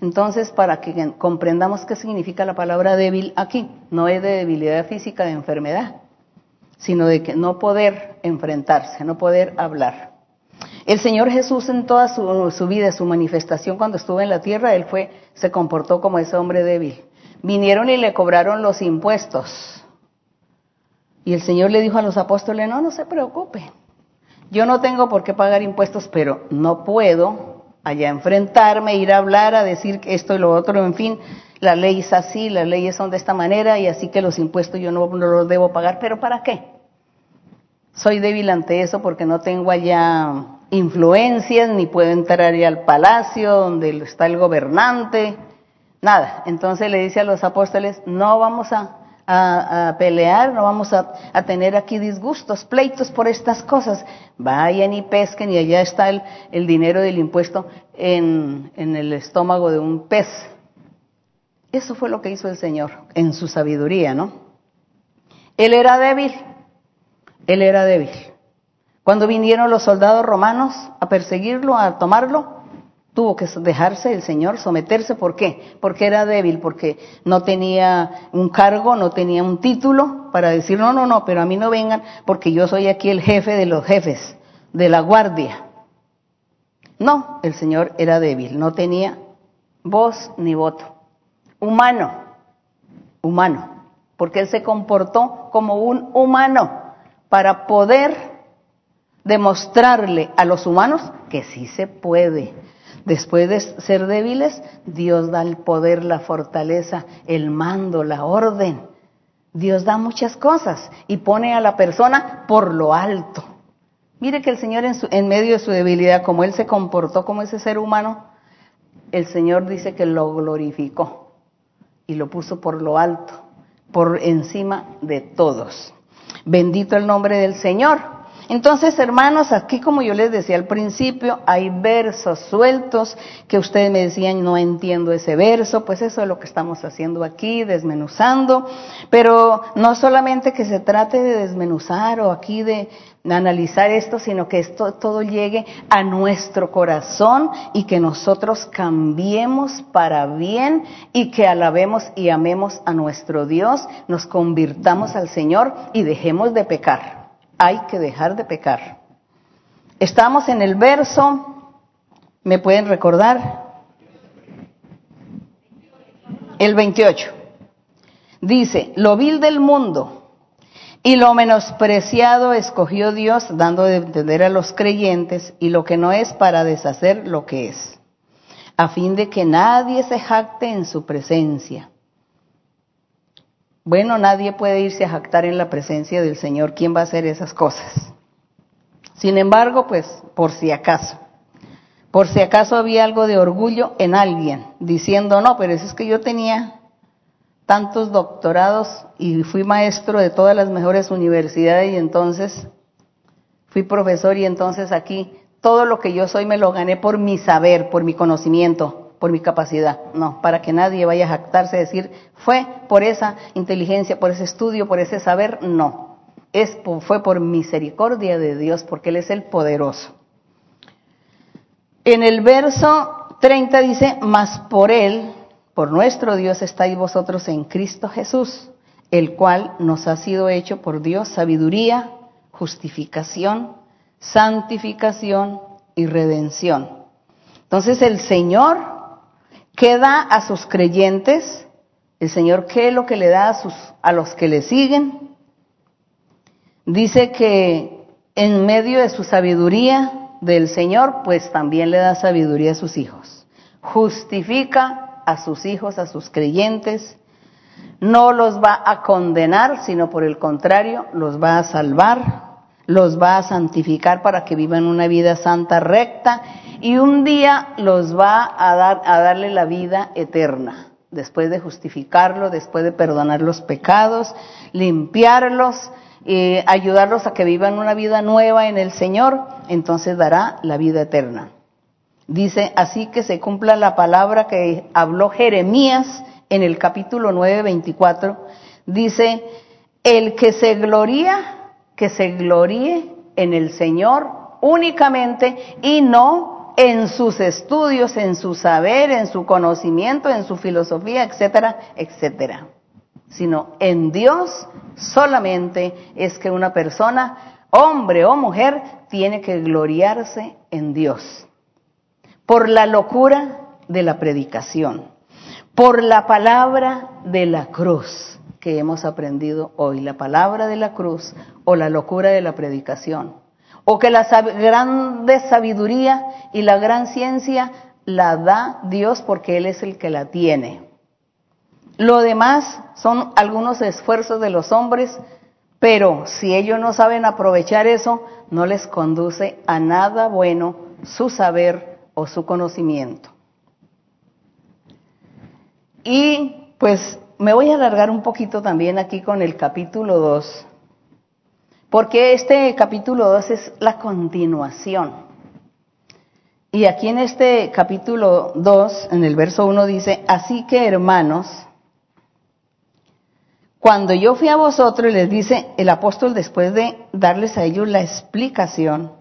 Entonces, para que comprendamos qué significa la palabra débil aquí, no es de debilidad física, de enfermedad, sino de que no poder enfrentarse, no poder hablar. El Señor Jesús en toda su, vida, su manifestación cuando estuvo en la tierra, Él fue, se comportó como ese hombre débil. Vinieron y le cobraron los impuestos. Y el Señor le dijo a los apóstoles, no, no se preocupe. Yo no tengo por qué pagar impuestos, pero no puedo allá enfrentarme, ir a hablar, a decir esto y lo otro, en fin, la ley es así, las leyes son de esta manera y así que los impuestos yo no, los debo pagar, pero ¿para qué? Soy débil ante eso porque no tengo allá influencias, ni puedo entrar allá al palacio donde está el gobernante, nada. Entonces le dice a los apóstoles, no vamos a, a, pelear, no vamos a, tener aquí disgustos, pleitos por estas cosas. Vayan y pesquen y allá está el, dinero del impuesto en, en el estómago de un pez. Eso fue lo que hizo el Señor en su sabiduría, ¿no? Él era débil, él era débil. Cuando vinieron los soldados romanos a perseguirlo, a tomarlo, tuvo que dejarse el Señor, someterse. ¿Por qué? Porque era débil, porque no tenía un cargo, no tenía un título para decir, no, no, no, pero a mí no vengan porque yo soy aquí el jefe de los jefes, de la guardia. No, el Señor era débil, no tenía voz ni voto. Humano, humano, porque Él se comportó como un humano para poder demostrarle a los humanos que sí se puede Después de ser débiles, Dios da el poder, la fortaleza, el mando, la orden. Dios da muchas cosas y pone a la persona por lo alto. Mire que el Señor en, en, medio de su debilidad, como Él se comportó como ese ser humano, el Señor dice que lo glorificó y lo puso por lo alto, por encima de todos. Bendito el nombre del Señor. Entonces, hermanos, aquí como yo les decía al principio, hay versos sueltos que ustedes me decían, no entiendo ese verso, pues eso es lo que estamos haciendo aquí, desmenuzando, pero no solamente que se trate de desmenuzar o aquí de, analizar esto, sino que esto todo llegue a nuestro corazón y que nosotros cambiemos para bien y que alabemos y amemos a nuestro Dios, nos convirtamos al Señor y dejemos de pecar hay que dejar de pecar. Estamos en el verso, ¿me pueden recordar? El 28. Dice, lo vil del mundo y lo menospreciado escogió Dios, dando de entender a los creyentes, y lo que no es para deshacer lo que es, a fin de que nadie se jacte en su presencia. Bueno, nadie puede irse a jactar en la presencia del Señor. ¿Quién va a hacer esas cosas? Sin embargo, pues, por si acaso, por si acaso había algo de orgullo en alguien, diciendo, no, pero es que yo tenía tantos doctorados y fui maestro de todas las mejores universidades y entonces fui profesor y entonces aquí todo lo que yo soy me lo gané por mi saber, por mi conocimiento por mi capacidad, no, para que nadie vaya a jactarse y decir, fue por esa inteligencia, por ese estudio, por ese saber, no, es, fue por misericordia de Dios, porque Él es el poderoso. En el verso 30 dice, mas por Él, por nuestro Dios estáis vosotros en Cristo Jesús, el cual nos ha sido hecho por Dios sabiduría, justificación, santificación y redención. Entonces el Señor ¿Qué da a sus creyentes? El Señor, ¿qué es lo que le da a, sus, a los que le siguen? Dice que en medio de su sabiduría del Señor, pues también le da sabiduría a sus hijos. Justifica a sus hijos, a sus creyentes. No los va a condenar, sino por el contrario, los va a salvar, los va a santificar para que vivan una vida santa, recta y un día los va a, dar, a darle la vida eterna, después de justificarlo, después de perdonar los pecados, limpiarlos, eh, ayudarlos a que vivan una vida nueva en el Señor, entonces dará la vida eterna. Dice, así que se cumpla la palabra que habló Jeremías en el capítulo 9, 24. Dice, el que se gloría, que se gloríe en el Señor únicamente y no en sus estudios, en su saber, en su conocimiento, en su filosofía, etcétera, etcétera. Sino en Dios solamente es que una persona, hombre o mujer, tiene que gloriarse en Dios. Por la locura de la predicación, por la palabra de la cruz que hemos aprendido hoy, la palabra de la cruz o la locura de la predicación o que la grande sabiduría y la gran ciencia la da Dios porque Él es el que la tiene. Lo demás son algunos esfuerzos de los hombres, pero si ellos no saben aprovechar eso, no les conduce a nada bueno su saber o su conocimiento. Y pues me voy a alargar un poquito también aquí con el capítulo 2, porque este capítulo 2 es la continuación. Y aquí en este capítulo 2, en el verso 1 dice, así que hermanos, cuando yo fui a vosotros, les dice el apóstol después de darles a ellos la explicación,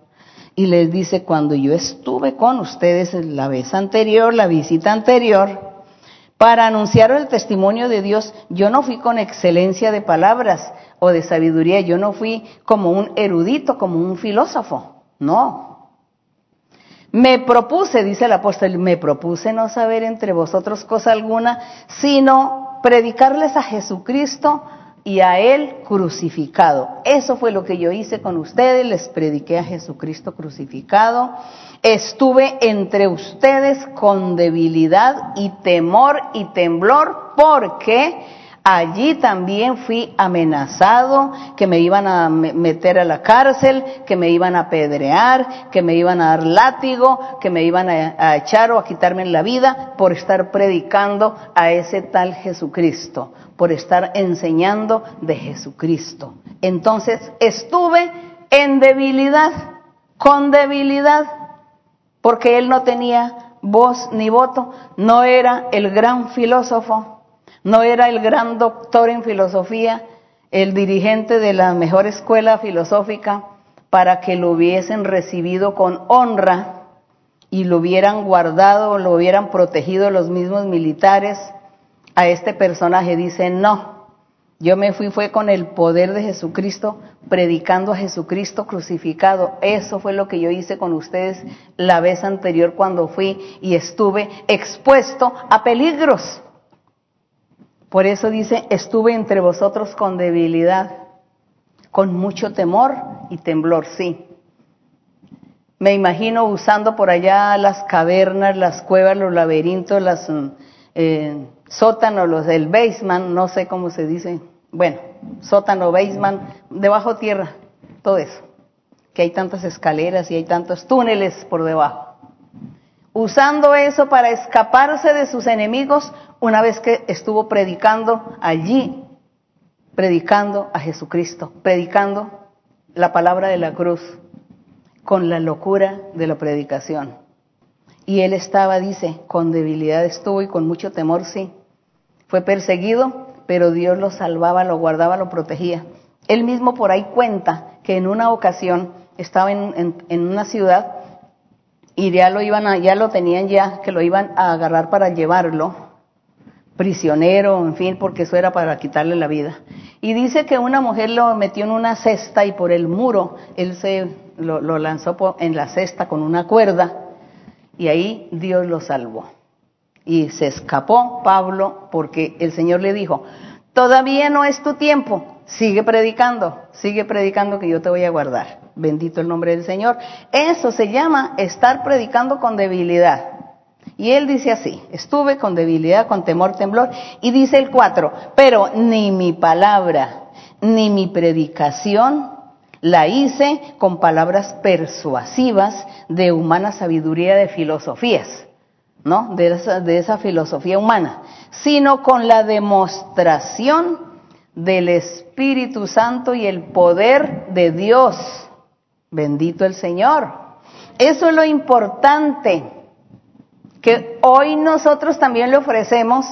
y les dice, cuando yo estuve con ustedes la vez anterior, la visita anterior, para anunciar el testimonio de Dios, yo no fui con excelencia de palabras o de sabiduría, yo no fui como un erudito, como un filósofo, no. Me propuse, dice el apóstol, me propuse no saber entre vosotros cosa alguna, sino predicarles a Jesucristo y a Él crucificado. Eso fue lo que yo hice con ustedes, les prediqué a Jesucristo crucificado. Estuve entre ustedes con debilidad y temor y temblor porque allí también fui amenazado, que me iban a meter a la cárcel, que me iban a apedrear, que me iban a dar látigo, que me iban a, a echar o a quitarme la vida por estar predicando a ese tal Jesucristo por estar enseñando de Jesucristo. Entonces estuve en debilidad, con debilidad, porque él no tenía voz ni voto, no era el gran filósofo, no era el gran doctor en filosofía, el dirigente de la mejor escuela filosófica, para que lo hubiesen recibido con honra y lo hubieran guardado, lo hubieran protegido los mismos militares, a este personaje, dice, no, yo me fui fue con el poder de Jesucristo, predicando a Jesucristo crucificado. Eso fue lo que yo hice con ustedes la vez anterior cuando fui y estuve expuesto a peligros. Por eso dice, estuve entre vosotros con debilidad, con mucho temor y temblor, sí. Me imagino usando por allá las cavernas, las cuevas, los laberintos, las... Eh, sótano, los del basement, no sé cómo se dice, bueno, sótano, basement, debajo tierra, todo eso, que hay tantas escaleras y hay tantos túneles por debajo. Usando eso para escaparse de sus enemigos una vez que estuvo predicando allí, predicando a Jesucristo, predicando la palabra de la cruz con la locura de la predicación. Y él estaba, dice, con debilidad estuvo y con mucho temor, sí, fue perseguido, pero Dios lo salvaba, lo guardaba, lo protegía. Él mismo por ahí cuenta que en una ocasión estaba en, una ciudad y ya lo iban a, ya lo tenían ya, que lo iban a agarrar para llevarlo prisionero, en fin, porque eso era para quitarle la vida. Y dice que una mujer lo metió en una cesta y por el muro él se lo, lo lanzó en la cesta con una cuerda y ahí Dios lo salvó y se escapó Pablo porque el Señor le dijo, todavía no es tu tiempo, sigue predicando, sigue predicando que yo te voy a guardar. Bendito el nombre del Señor. Eso se llama estar predicando con debilidad. Y él dice así, estuve con debilidad, con temor, temblor. Y dice el cuatro, pero ni mi palabra, ni mi predicación la hice con palabras persuasivas de humana sabiduría de filosofías ¿no? De esa, de esa filosofía humana, sino con la demostración del Espíritu Santo y el poder de Dios. Bendito el Señor. Eso es lo importante que hoy nosotros también le ofrecemos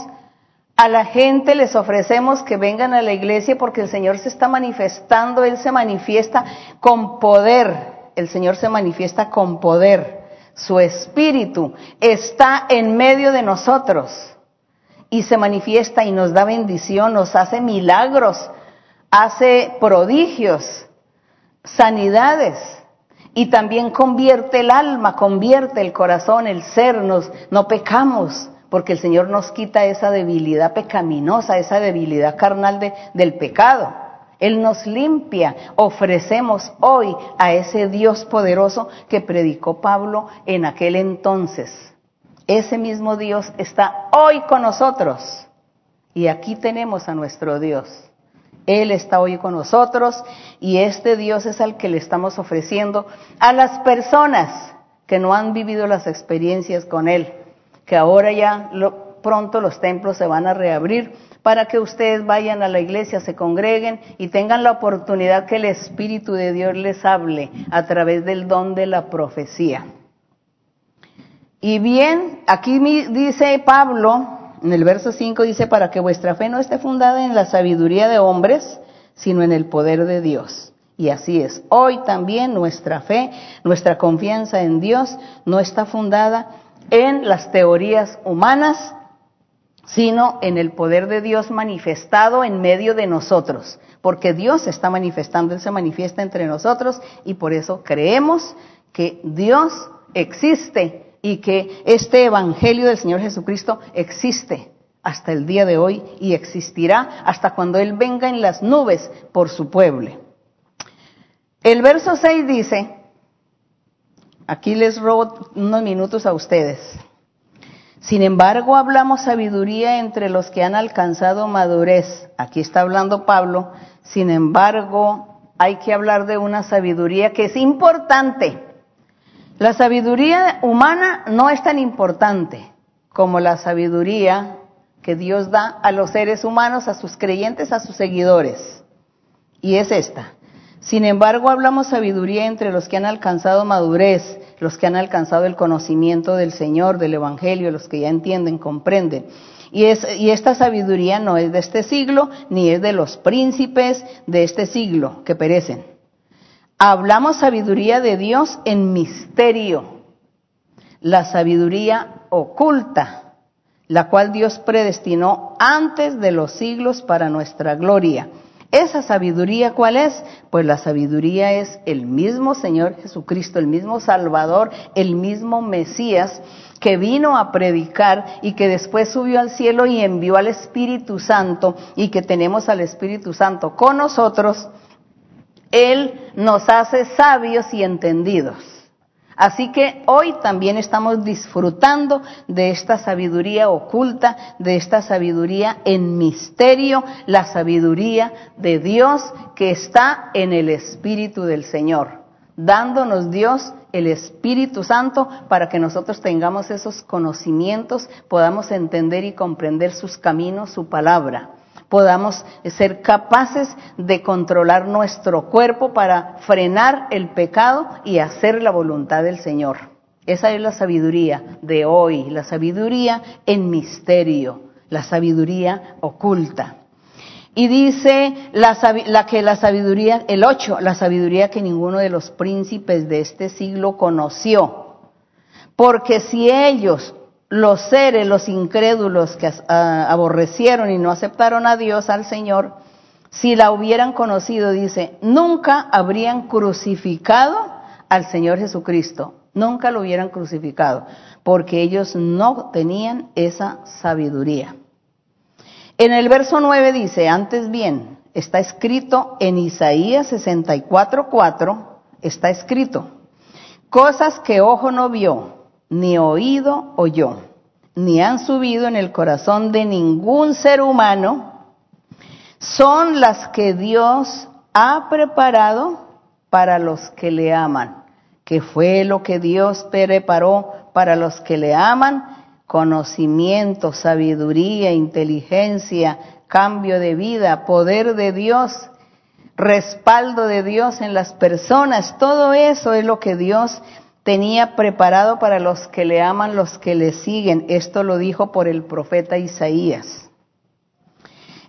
a la gente, les ofrecemos que vengan a la iglesia porque el Señor se está manifestando, Él se manifiesta con poder, el Señor se manifiesta con poder su espíritu está en medio de nosotros y se manifiesta y nos da bendición, nos hace milagros, hace prodigios, sanidades y también convierte el alma, convierte el corazón, el ser, nos, no pecamos porque el Señor nos quita esa debilidad pecaminosa, esa debilidad carnal de, del pecado. Él nos limpia. Ofrecemos hoy a ese Dios poderoso que predicó Pablo en aquel entonces. Ese mismo Dios está hoy con nosotros. Y aquí tenemos a nuestro Dios. Él está hoy con nosotros y este Dios es al que le estamos ofreciendo a las personas que no han vivido las experiencias con Él, que ahora ya lo pronto los templos se van a reabrir para que ustedes vayan a la iglesia, se congreguen y tengan la oportunidad que el Espíritu de Dios les hable a través del don de la profecía. Y bien, aquí dice Pablo, en el verso 5 dice, para que vuestra fe no esté fundada en la sabiduría de hombres, sino en el poder de Dios. Y así es. Hoy también nuestra fe, nuestra confianza en Dios no está fundada en las teorías humanas, sino en el poder de Dios manifestado en medio de nosotros, porque Dios está manifestando, Él se manifiesta entre nosotros y por eso creemos que Dios existe y que este Evangelio del Señor Jesucristo existe hasta el día de hoy y existirá hasta cuando Él venga en las nubes por su pueblo. El verso 6 dice, aquí les robo unos minutos a ustedes. Sin embargo, hablamos sabiduría entre los que han alcanzado madurez. Aquí está hablando Pablo. Sin embargo, hay que hablar de una sabiduría que es importante. La sabiduría humana no es tan importante como la sabiduría que Dios da a los seres humanos, a sus creyentes, a sus seguidores. Y es esta. Sin embargo, hablamos sabiduría entre los que han alcanzado madurez, los que han alcanzado el conocimiento del Señor, del Evangelio, los que ya entienden, comprenden. Y, es, y esta sabiduría no es de este siglo, ni es de los príncipes de este siglo que perecen. Hablamos sabiduría de Dios en misterio, la sabiduría oculta, la cual Dios predestinó antes de los siglos para nuestra gloria esa sabiduría, ¿cuál es? Pues la sabiduría es el mismo Señor Jesucristo, el mismo Salvador, el mismo Mesías que vino a predicar y que después subió al cielo y envió al Espíritu Santo y que tenemos al Espíritu Santo con nosotros, Él nos hace sabios y entendidos. Así que hoy también estamos disfrutando de esta sabiduría oculta, de esta sabiduría en misterio, la sabiduría de Dios que está en el Espíritu del Señor, dándonos Dios el Espíritu Santo para que nosotros tengamos esos conocimientos, podamos entender y comprender sus caminos, su palabra podamos ser capaces de controlar nuestro cuerpo para frenar el pecado y hacer la voluntad del Señor. Esa es la sabiduría de hoy, la sabiduría en misterio, la sabiduría oculta. Y dice la, que la sabiduría, el 8, la sabiduría que ninguno de los príncipes de este siglo conoció. Porque si ellos los seres, los incrédulos que ah, aborrecieron y no aceptaron a Dios, al Señor, si la hubieran conocido, dice, nunca habrían crucificado al Señor Jesucristo, nunca lo hubieran crucificado, porque ellos no tenían esa sabiduría. En el verso 9 dice, antes bien, está escrito en Isaías 64:4, está escrito, cosas que ojo no vio, ni oído oyó, ni han subido en el corazón de ningún ser humano, son las que Dios ha preparado para los que le aman, que fue lo que Dios preparó para los que le aman, conocimiento, sabiduría, inteligencia, cambio de vida, poder de Dios, respaldo de Dios en las personas, todo eso es lo que Dios tenía preparado para los que le aman, los que le siguen. Esto lo dijo por el profeta Isaías.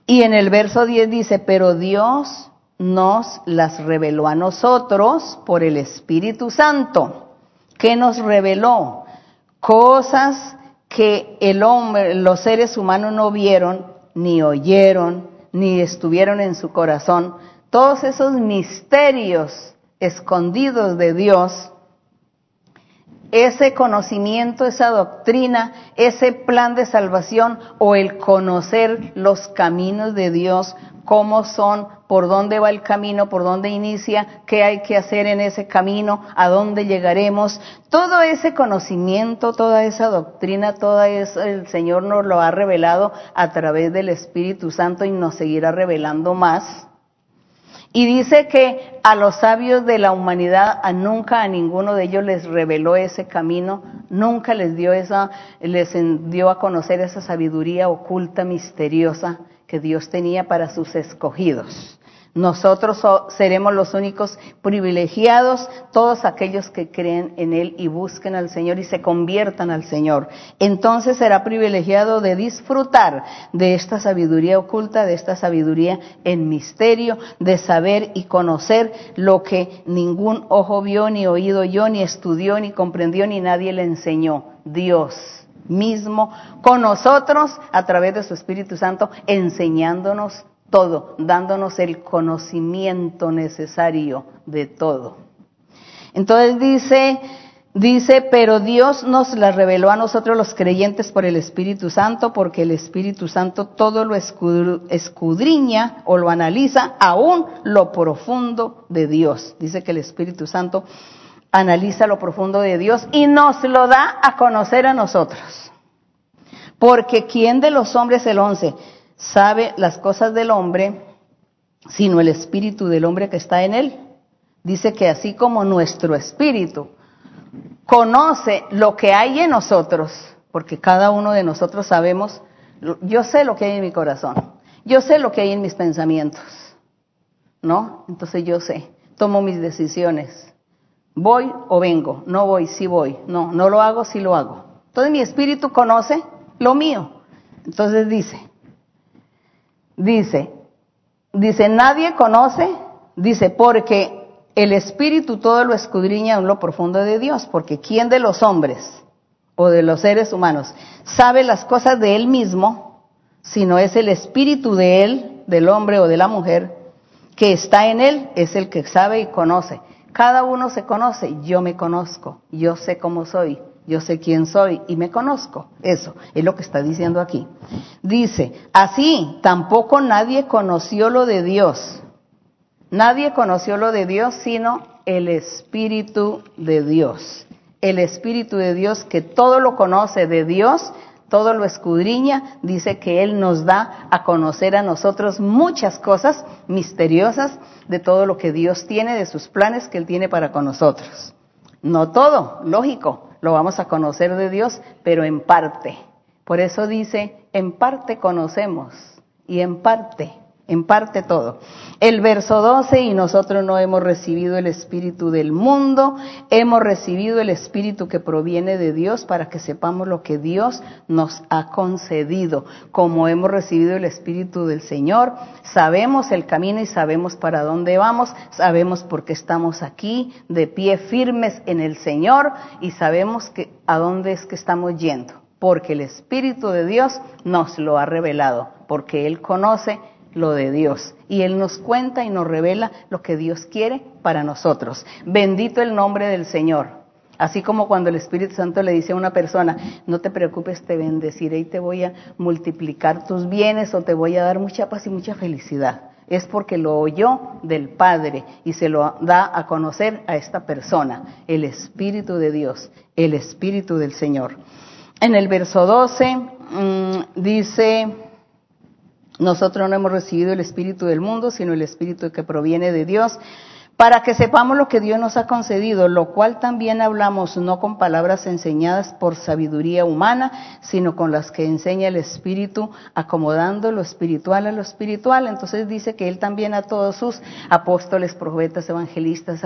Y en el verso 10 dice, pero Dios nos las reveló a nosotros por el Espíritu Santo. ¿Qué nos reveló? Cosas que el hombre, los seres humanos no vieron, ni oyeron, ni estuvieron en su corazón. Todos esos misterios escondidos de Dios ese conocimiento, esa doctrina, ese plan de salvación o el conocer los caminos de Dios, cómo son, por dónde va el camino, por dónde inicia, qué hay que hacer en ese camino, a dónde llegaremos. Todo ese conocimiento, toda esa doctrina, todo eso el Señor nos lo ha revelado a través del Espíritu Santo y nos seguirá revelando más. Y dice que a los sabios de la humanidad, a nunca a ninguno de ellos les reveló ese camino, nunca les dio esa, les dio a conocer esa sabiduría oculta, misteriosa que Dios tenía para sus escogidos. Nosotros seremos los únicos privilegiados, todos aquellos que creen en Él y busquen al Señor y se conviertan al Señor. Entonces será privilegiado de disfrutar de esta sabiduría oculta, de esta sabiduría en misterio, de saber y conocer lo que ningún ojo vio, ni oído yo, ni estudió, ni comprendió, ni nadie le enseñó. Dios mismo con nosotros a través de su Espíritu Santo enseñándonos todo, dándonos el conocimiento necesario de todo. Entonces dice, dice, pero Dios nos la reveló a nosotros los creyentes por el Espíritu Santo, porque el Espíritu Santo todo lo escudriña o lo analiza aún lo profundo de Dios. Dice que el Espíritu Santo analiza lo profundo de Dios y nos lo da a conocer a nosotros. Porque ¿quién de los hombres, el once, sabe las cosas del hombre, sino el espíritu del hombre que está en él. Dice que así como nuestro espíritu conoce lo que hay en nosotros, porque cada uno de nosotros sabemos, yo sé lo que hay en mi corazón, yo sé lo que hay en mis pensamientos, ¿no? Entonces yo sé, tomo mis decisiones. Voy o vengo, no voy, sí voy, no, no lo hago, sí lo hago. Entonces mi espíritu conoce lo mío. Entonces dice, dice, dice, nadie conoce, dice, porque el Espíritu todo lo escudriña en lo profundo de Dios, porque ¿quién de los hombres o de los seres humanos sabe las cosas de él mismo, si no es el Espíritu de él, del hombre o de la mujer, que está en él, es el que sabe y conoce. Cada uno se conoce, yo me conozco, yo sé cómo soy, yo sé quién soy y me conozco. Eso es lo que está diciendo aquí. Dice, así tampoco nadie conoció lo de Dios. Nadie conoció lo de Dios sino el Espíritu de Dios. El Espíritu de Dios que todo lo conoce de Dios, todo lo escudriña, dice que Él nos da a conocer a nosotros muchas cosas misteriosas de todo lo que Dios tiene, de sus planes que Él tiene para con nosotros. No todo, lógico, lo vamos a conocer de Dios, pero en parte. Por eso dice, en parte conocemos y en parte en parte todo. El verso 12, y nosotros no hemos recibido el Espíritu del mundo, hemos recibido el Espíritu que proviene de Dios para que sepamos lo que Dios nos ha concedido. Como hemos recibido el Espíritu del Señor, sabemos el camino y sabemos para dónde vamos, sabemos por qué estamos aquí, de pie firmes en el Señor, y sabemos que, a dónde es que estamos yendo, porque el Espíritu de Dios nos lo ha revelado, porque Él conoce lo de Dios. Y Él nos cuenta y nos revela lo que Dios quiere para nosotros. Bendito el nombre del Señor. Así como cuando el Espíritu Santo le dice a una persona, no te preocupes, te bendeciré y te voy a multiplicar tus bienes o te voy a dar mucha paz y mucha felicidad. Es porque lo oyó del Padre y se lo da a conocer a esta persona, el Espíritu de Dios, el Espíritu del Señor. En el verso 12 mm, dice, nosotros no hemos recibido el Espíritu del mundo, sino el Espíritu que proviene de Dios, para que sepamos lo que Dios nos ha concedido, lo cual también hablamos no con palabras enseñadas por sabiduría humana, sino con las que enseña el Espíritu, acomodando lo espiritual a lo espiritual. Entonces dice que Él también a todos sus apóstoles, profetas, evangelistas,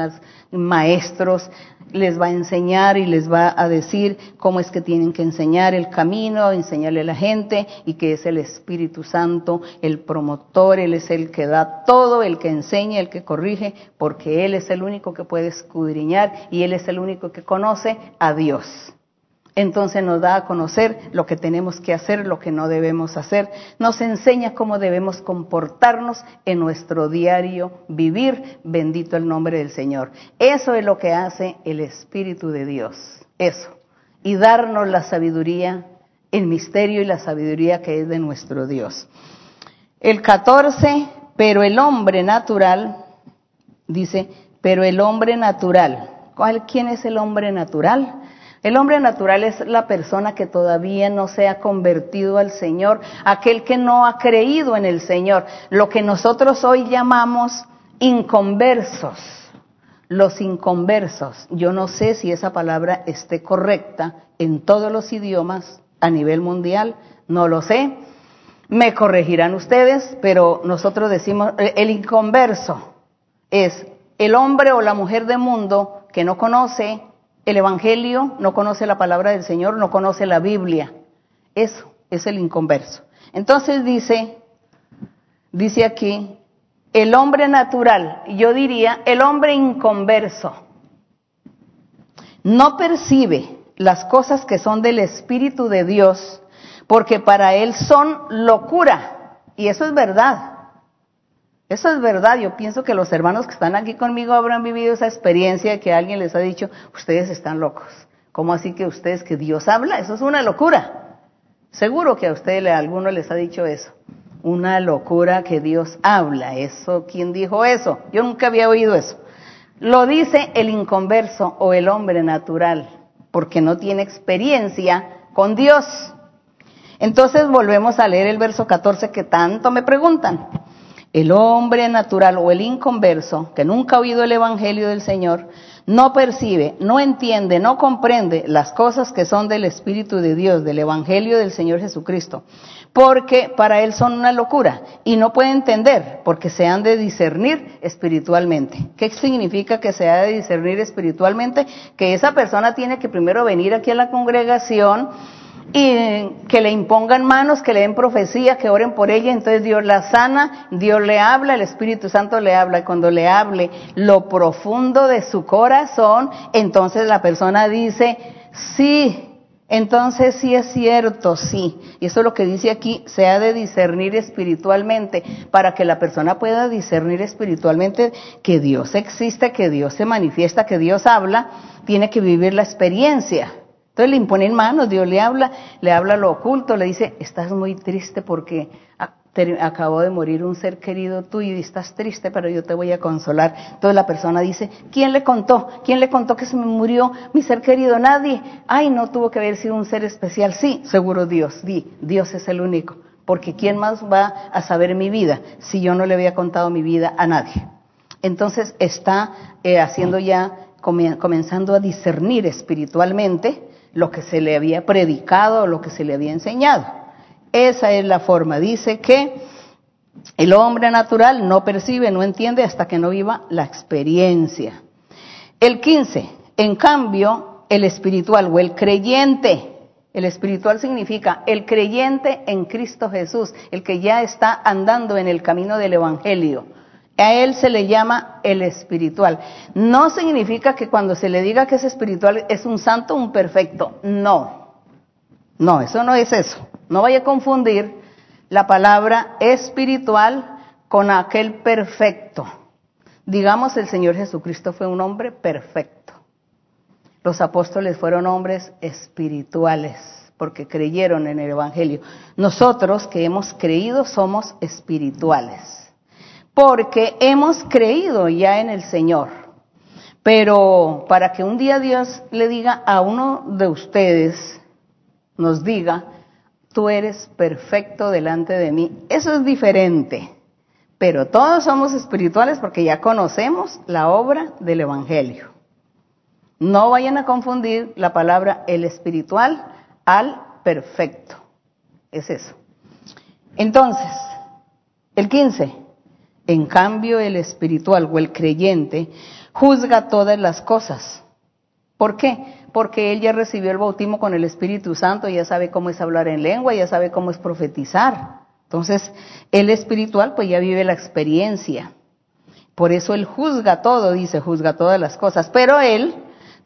maestros, les va a enseñar y les va a decir cómo es que tienen que enseñar el camino, enseñarle a la gente y que es el Espíritu Santo el promotor, Él es el que da todo, el que enseña, el que corrige, porque que Él es el único que puede escudriñar y Él es el único que conoce a Dios. Entonces nos da a conocer lo que tenemos que hacer, lo que no debemos hacer. Nos enseña cómo debemos comportarnos en nuestro diario vivir. Bendito el nombre del Señor. Eso es lo que hace el Espíritu de Dios. Eso. Y darnos la sabiduría, el misterio y la sabiduría que es de nuestro Dios. El 14, pero el hombre natural Dice, pero el hombre natural, ¿cuál, ¿quién es el hombre natural? El hombre natural es la persona que todavía no se ha convertido al Señor, aquel que no ha creído en el Señor, lo que nosotros hoy llamamos inconversos. Los inconversos. Yo no sé si esa palabra esté correcta en todos los idiomas a nivel mundial, no lo sé. Me corregirán ustedes, pero nosotros decimos, el inconverso es el hombre o la mujer de mundo que no conoce el Evangelio, no conoce la palabra del Señor, no conoce la Biblia. Eso es el inconverso. Entonces dice, dice aquí, el hombre natural, yo diría el hombre inconverso, no percibe las cosas que son del Espíritu de Dios, porque para él son locura. Y eso es verdad. Eso es verdad. Yo pienso que los hermanos que están aquí conmigo habrán vivido esa experiencia que alguien les ha dicho, ustedes están locos. ¿Cómo así que ustedes, que Dios habla? Eso es una locura. Seguro que a ustedes, a alguno les ha dicho eso. Una locura que Dios habla. Eso, ¿quién dijo eso? Yo nunca había oído eso. Lo dice el inconverso o el hombre natural, porque no tiene experiencia con Dios. Entonces volvemos a leer el verso 14 que tanto me preguntan. El hombre natural o el inconverso, que nunca ha oído el Evangelio del Señor, no percibe, no entiende, no comprende las cosas que son del Espíritu de Dios, del Evangelio del Señor Jesucristo, porque para él son una locura y no puede entender, porque se han de discernir espiritualmente. ¿Qué significa que se ha de discernir espiritualmente? Que esa persona tiene que primero venir aquí a la congregación, y que le impongan manos, que le den profecía, que oren por ella, entonces Dios la sana, Dios le habla, el Espíritu Santo le habla, y cuando le hable lo profundo de su corazón, entonces la persona dice, sí, entonces sí es cierto, sí. Y eso es lo que dice aquí, se ha de discernir espiritualmente, para que la persona pueda discernir espiritualmente que Dios existe, que Dios se manifiesta, que Dios habla, tiene que vivir la experiencia. Entonces le imponen manos, Dios le habla, le habla lo oculto, le dice, estás muy triste porque acabó de morir un ser querido tuyo y estás triste, pero yo te voy a consolar. Entonces la persona dice, ¿quién le contó? ¿Quién le contó que se me murió mi ser querido? Nadie. Ay, no tuvo que haber sido un ser especial. Sí, seguro Dios, di, Dios es el único. Porque ¿quién más va a saber mi vida si yo no le había contado mi vida a nadie? Entonces está eh, haciendo ya, comenzando a discernir espiritualmente lo que se le había predicado lo que se le había enseñado. Esa es la forma. Dice que el hombre natural no percibe, no entiende hasta que no viva la experiencia. El 15, en cambio, el espiritual o el creyente, el espiritual significa el creyente en Cristo Jesús, el que ya está andando en el camino del Evangelio a él se le llama el espiritual. No significa que cuando se le diga que es espiritual es un santo, un perfecto. No. No, eso no es eso. No vaya a confundir la palabra espiritual con aquel perfecto. Digamos, el Señor Jesucristo fue un hombre perfecto. Los apóstoles fueron hombres espirituales porque creyeron en el Evangelio. Nosotros que hemos creído somos espirituales porque hemos creído ya en el Señor. Pero para que un día Dios le diga a uno de ustedes, nos diga, tú eres perfecto delante de mí, eso es diferente. Pero todos somos espirituales porque ya conocemos la obra del Evangelio. No vayan a confundir la palabra el espiritual al perfecto. Es eso. Entonces, el 15. En cambio, el espiritual o el creyente juzga todas las cosas. ¿Por qué? Porque él ya recibió el bautismo con el Espíritu Santo, ya sabe cómo es hablar en lengua, ya sabe cómo es profetizar. Entonces, el espiritual pues ya vive la experiencia. Por eso él juzga todo, dice, juzga todas las cosas. Pero él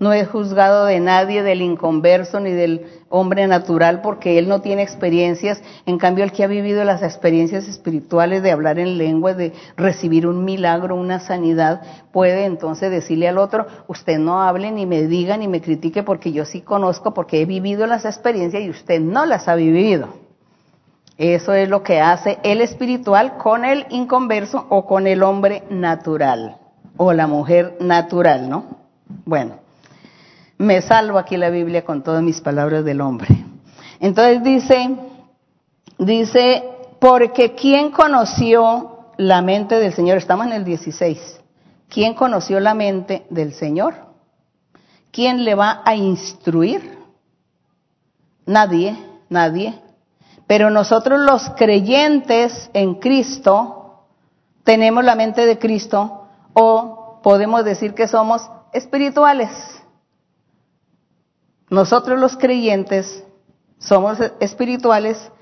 no es juzgado de nadie, del inconverso ni del hombre natural, porque él no tiene experiencias. En cambio, el que ha vivido las experiencias espirituales de hablar en lengua, de recibir un milagro, una sanidad, puede entonces decirle al otro, usted no hable ni me diga ni me critique porque yo sí conozco, porque he vivido las experiencias y usted no las ha vivido. Eso es lo que hace el espiritual con el inconverso o con el hombre natural o la mujer natural, ¿no? Bueno, me salvo aquí la Biblia con todas mis palabras del hombre. Entonces dice, dice, porque ¿quién conoció la mente del Señor? Estamos en el 16. ¿Quién conoció la mente del Señor? ¿Quién le va a instruir? Nadie, nadie. Pero nosotros los creyentes en Cristo tenemos la mente de Cristo o podemos decir que somos espirituales. Nosotros los creyentes somos espirituales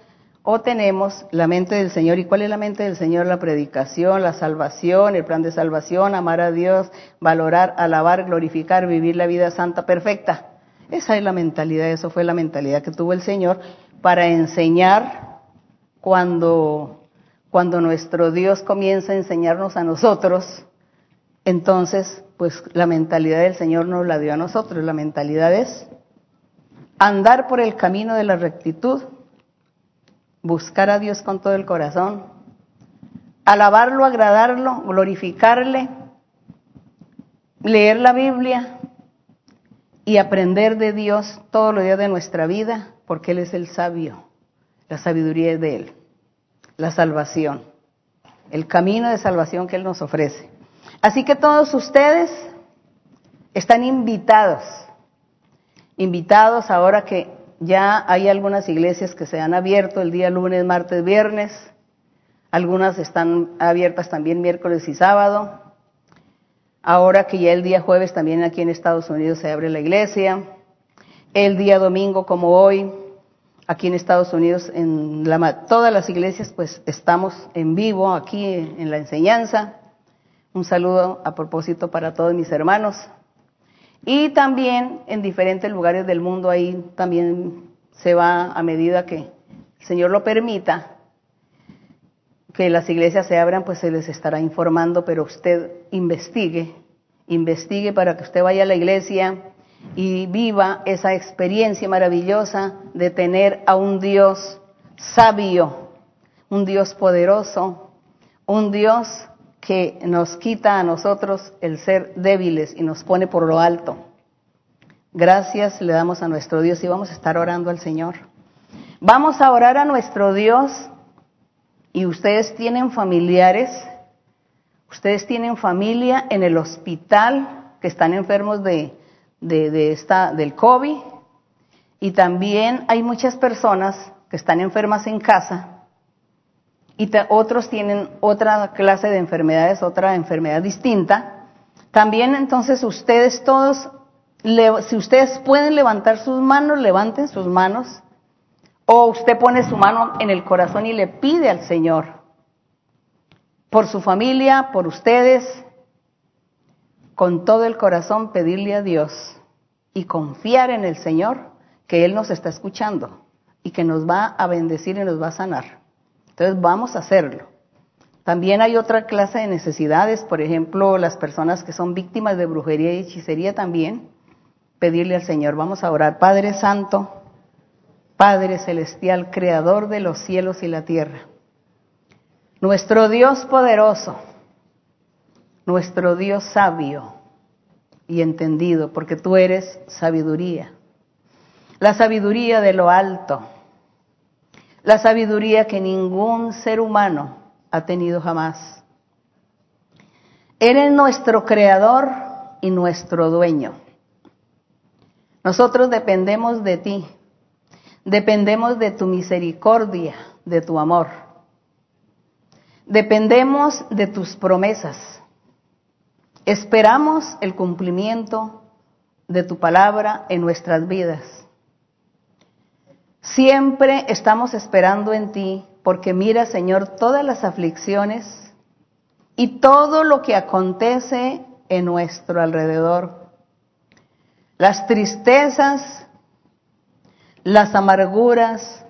o tenemos la mente del Señor. ¿Y cuál es la mente del Señor? La predicación, la salvación, el plan de salvación, amar a Dios, valorar, alabar, glorificar, vivir la vida santa perfecta. Esa es la mentalidad, eso fue la mentalidad que tuvo el Señor para enseñar cuando, cuando nuestro Dios comienza a enseñarnos a nosotros. Entonces, pues la mentalidad del Señor nos la dio a nosotros. La mentalidad es andar por el camino de la rectitud, buscar a Dios con todo el corazón, alabarlo, agradarlo, glorificarle, leer la Biblia y aprender de Dios todos los días de nuestra vida, porque Él es el sabio, la sabiduría es de Él, la salvación, el camino de salvación que Él nos ofrece. Así que todos ustedes están invitados invitados ahora que ya hay algunas iglesias que se han abierto el día lunes, martes, viernes. Algunas están abiertas también miércoles y sábado. Ahora que ya el día jueves también aquí en Estados Unidos se abre la iglesia. El día domingo como hoy, aquí en Estados Unidos, en la, todas las iglesias pues estamos en vivo aquí en la enseñanza. Un saludo a propósito para todos mis hermanos. Y también en diferentes lugares del mundo ahí también se va a medida que el Señor lo permita, que las iglesias se abran, pues se les estará informando, pero usted investigue, investigue para que usted vaya a la iglesia y viva esa experiencia maravillosa de tener a un Dios sabio, un Dios poderoso, un Dios que nos quita a nosotros el ser débiles y nos pone por lo alto. Gracias le damos a nuestro Dios y vamos a estar orando al Señor. Vamos a orar a nuestro Dios y ustedes tienen familiares, ustedes tienen familia en el hospital que están enfermos de, esta, del COVID y también hay muchas personas que están enfermas en casa y otros tienen otra clase de enfermedades, otra enfermedad distinta. También entonces ustedes todos, si ustedes pueden levantar sus manos, levanten sus manos. O usted pone su mano en el corazón y le pide al Señor por su familia, por ustedes, con todo el corazón pedirle a Dios y confiar en el Señor que Él nos está escuchando y que nos va a bendecir y nos va a sanar. Entonces vamos a hacerlo. También hay otra clase de necesidades, por ejemplo, las personas que son víctimas de brujería y hechicería también, pedirle al Señor, vamos a orar, Padre Santo, Padre Celestial, Creador de los cielos y la tierra, nuestro Dios poderoso, nuestro Dios sabio y entendido, porque tú eres sabiduría, la sabiduría de lo alto la sabiduría que ningún ser humano ha tenido jamás. Eres nuestro creador y nuestro dueño. Nosotros dependemos de ti, dependemos de tu misericordia, de tu amor. Dependemos de tus promesas. Esperamos el cumplimiento de tu palabra en nuestras vidas. Siempre estamos esperando en ti, porque mira, Señor, todas las aflicciones y todo lo que acontece en nuestro alrededor. Las tristezas, las amarguras,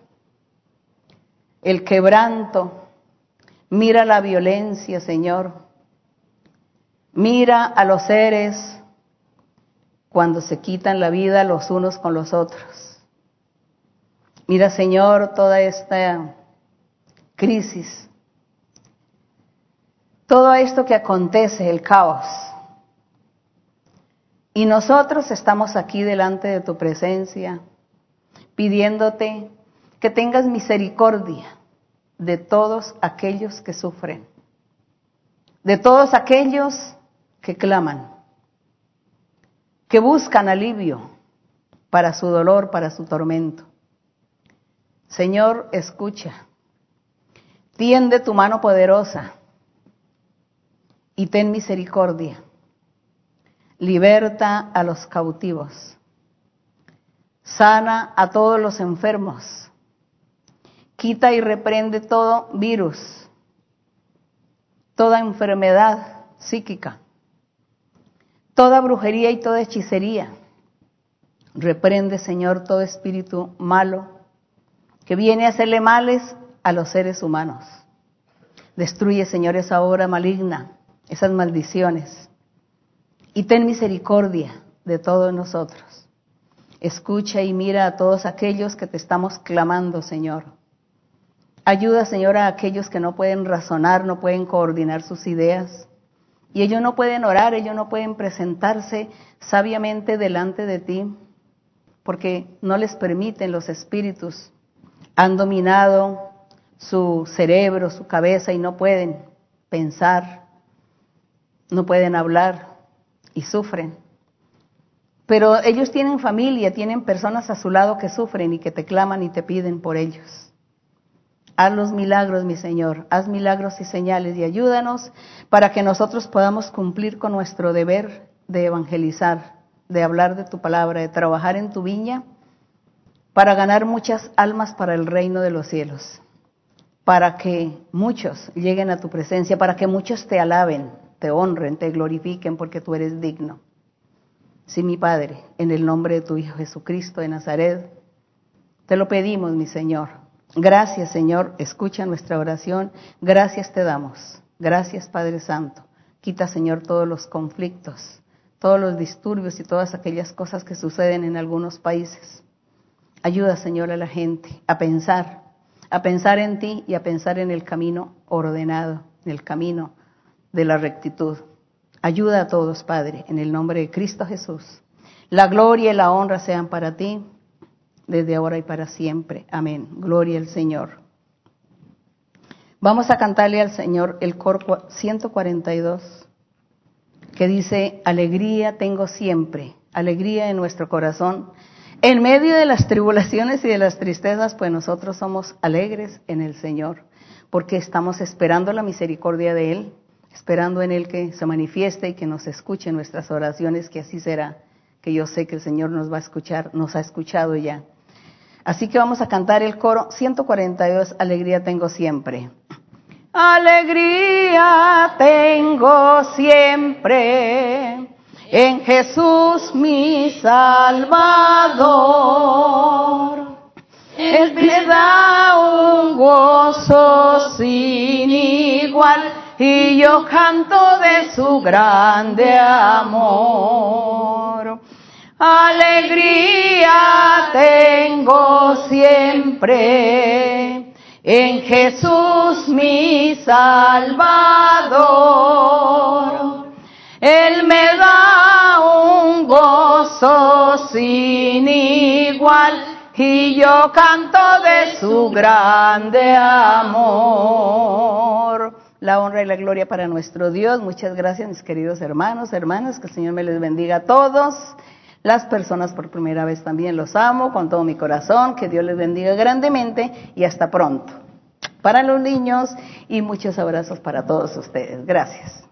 el quebranto. Mira la violencia, Señor. Mira a los seres cuando se quitan la vida los unos con los otros. Mira, Señor, toda esta crisis, todo esto que acontece, el caos. Y nosotros estamos aquí delante de tu presencia, pidiéndote que tengas misericordia de todos aquellos que sufren, de todos aquellos que claman, que buscan alivio para su dolor, para su tormento. Señor, escucha, tiende tu mano poderosa y ten misericordia. Liberta a los cautivos. Sana a todos los enfermos. Quita y reprende todo virus, toda enfermedad psíquica, toda brujería y toda hechicería. Reprende, Señor, todo espíritu malo que viene a hacerle males a los seres humanos. Destruye, Señor, esa obra maligna esas maldiciones. Y ten misericordia de todos nosotros. Escucha y mira a todos aquellos que te estamos clamando, Señor. Ayuda, Señor, a aquellos que no pueden razonar, no pueden coordinar sus ideas. Y ellos no pueden orar, ellos no pueden presentarse sabiamente delante de ti, porque no les permiten los espíritus. Han dominado su cerebro, su cabeza y no pueden pensar, no pueden hablar y sufren. Pero ellos tienen familia, tienen personas a su lado que sufren y que te claman y te piden por ellos. Haz los milagros, mi Señor, haz milagros y señales y ayúdanos para que nosotros podamos cumplir con nuestro deber de evangelizar, de hablar de tu palabra, de trabajar en tu viña, para ganar muchas almas para el reino de los cielos, para que muchos lleguen a tu presencia, para que muchos te alaben, te honren, te glorifiquen porque tú eres digno. Sí, mi Padre, en el nombre de tu Hijo Jesucristo de Nazaret, te lo pedimos, mi Señor. Gracias, Señor, escucha nuestra oración. Gracias te damos. Gracias, Padre Santo. Quita, Señor, todos los conflictos, todos los disturbios y todas aquellas cosas que suceden en algunos países. Ayuda, Señor, a la gente a pensar, a pensar en ti y a pensar en el camino ordenado, en el camino de la rectitud. Ayuda a todos, Padre, en el nombre de Cristo Jesús. La gloria y la honra sean para ti, desde ahora y para siempre. Amén. Gloria al Señor. Vamos a cantarle al Señor el coro 142, que dice, alegría tengo siempre, alegría en nuestro corazón. En medio de las tribulaciones y de las tristezas, pues nosotros somos alegres en el Señor, porque estamos esperando la misericordia de Él esperando en Él que se manifieste y que nos escuche nuestras oraciones, que así será, que yo sé que el Señor nos va a escuchar, nos ha escuchado ya. Así que vamos a cantar el coro 142, Alegría tengo siempre. Alegría tengo siempre en Jesús mi Salvador. Él me da un gozo sin igual y yo canto de su grande amor. Alegría tengo siempre en Jesús mi Salvador. Él me da un gozo sin igual y yo canto de su grande amor la honra y la gloria para nuestro Dios. Muchas gracias, mis queridos hermanos, hermanas, que el Señor me les bendiga a todos. Las personas por primera vez también los amo con todo mi corazón, que Dios les bendiga grandemente y hasta pronto. Para los niños y muchos abrazos para todos ustedes. Gracias.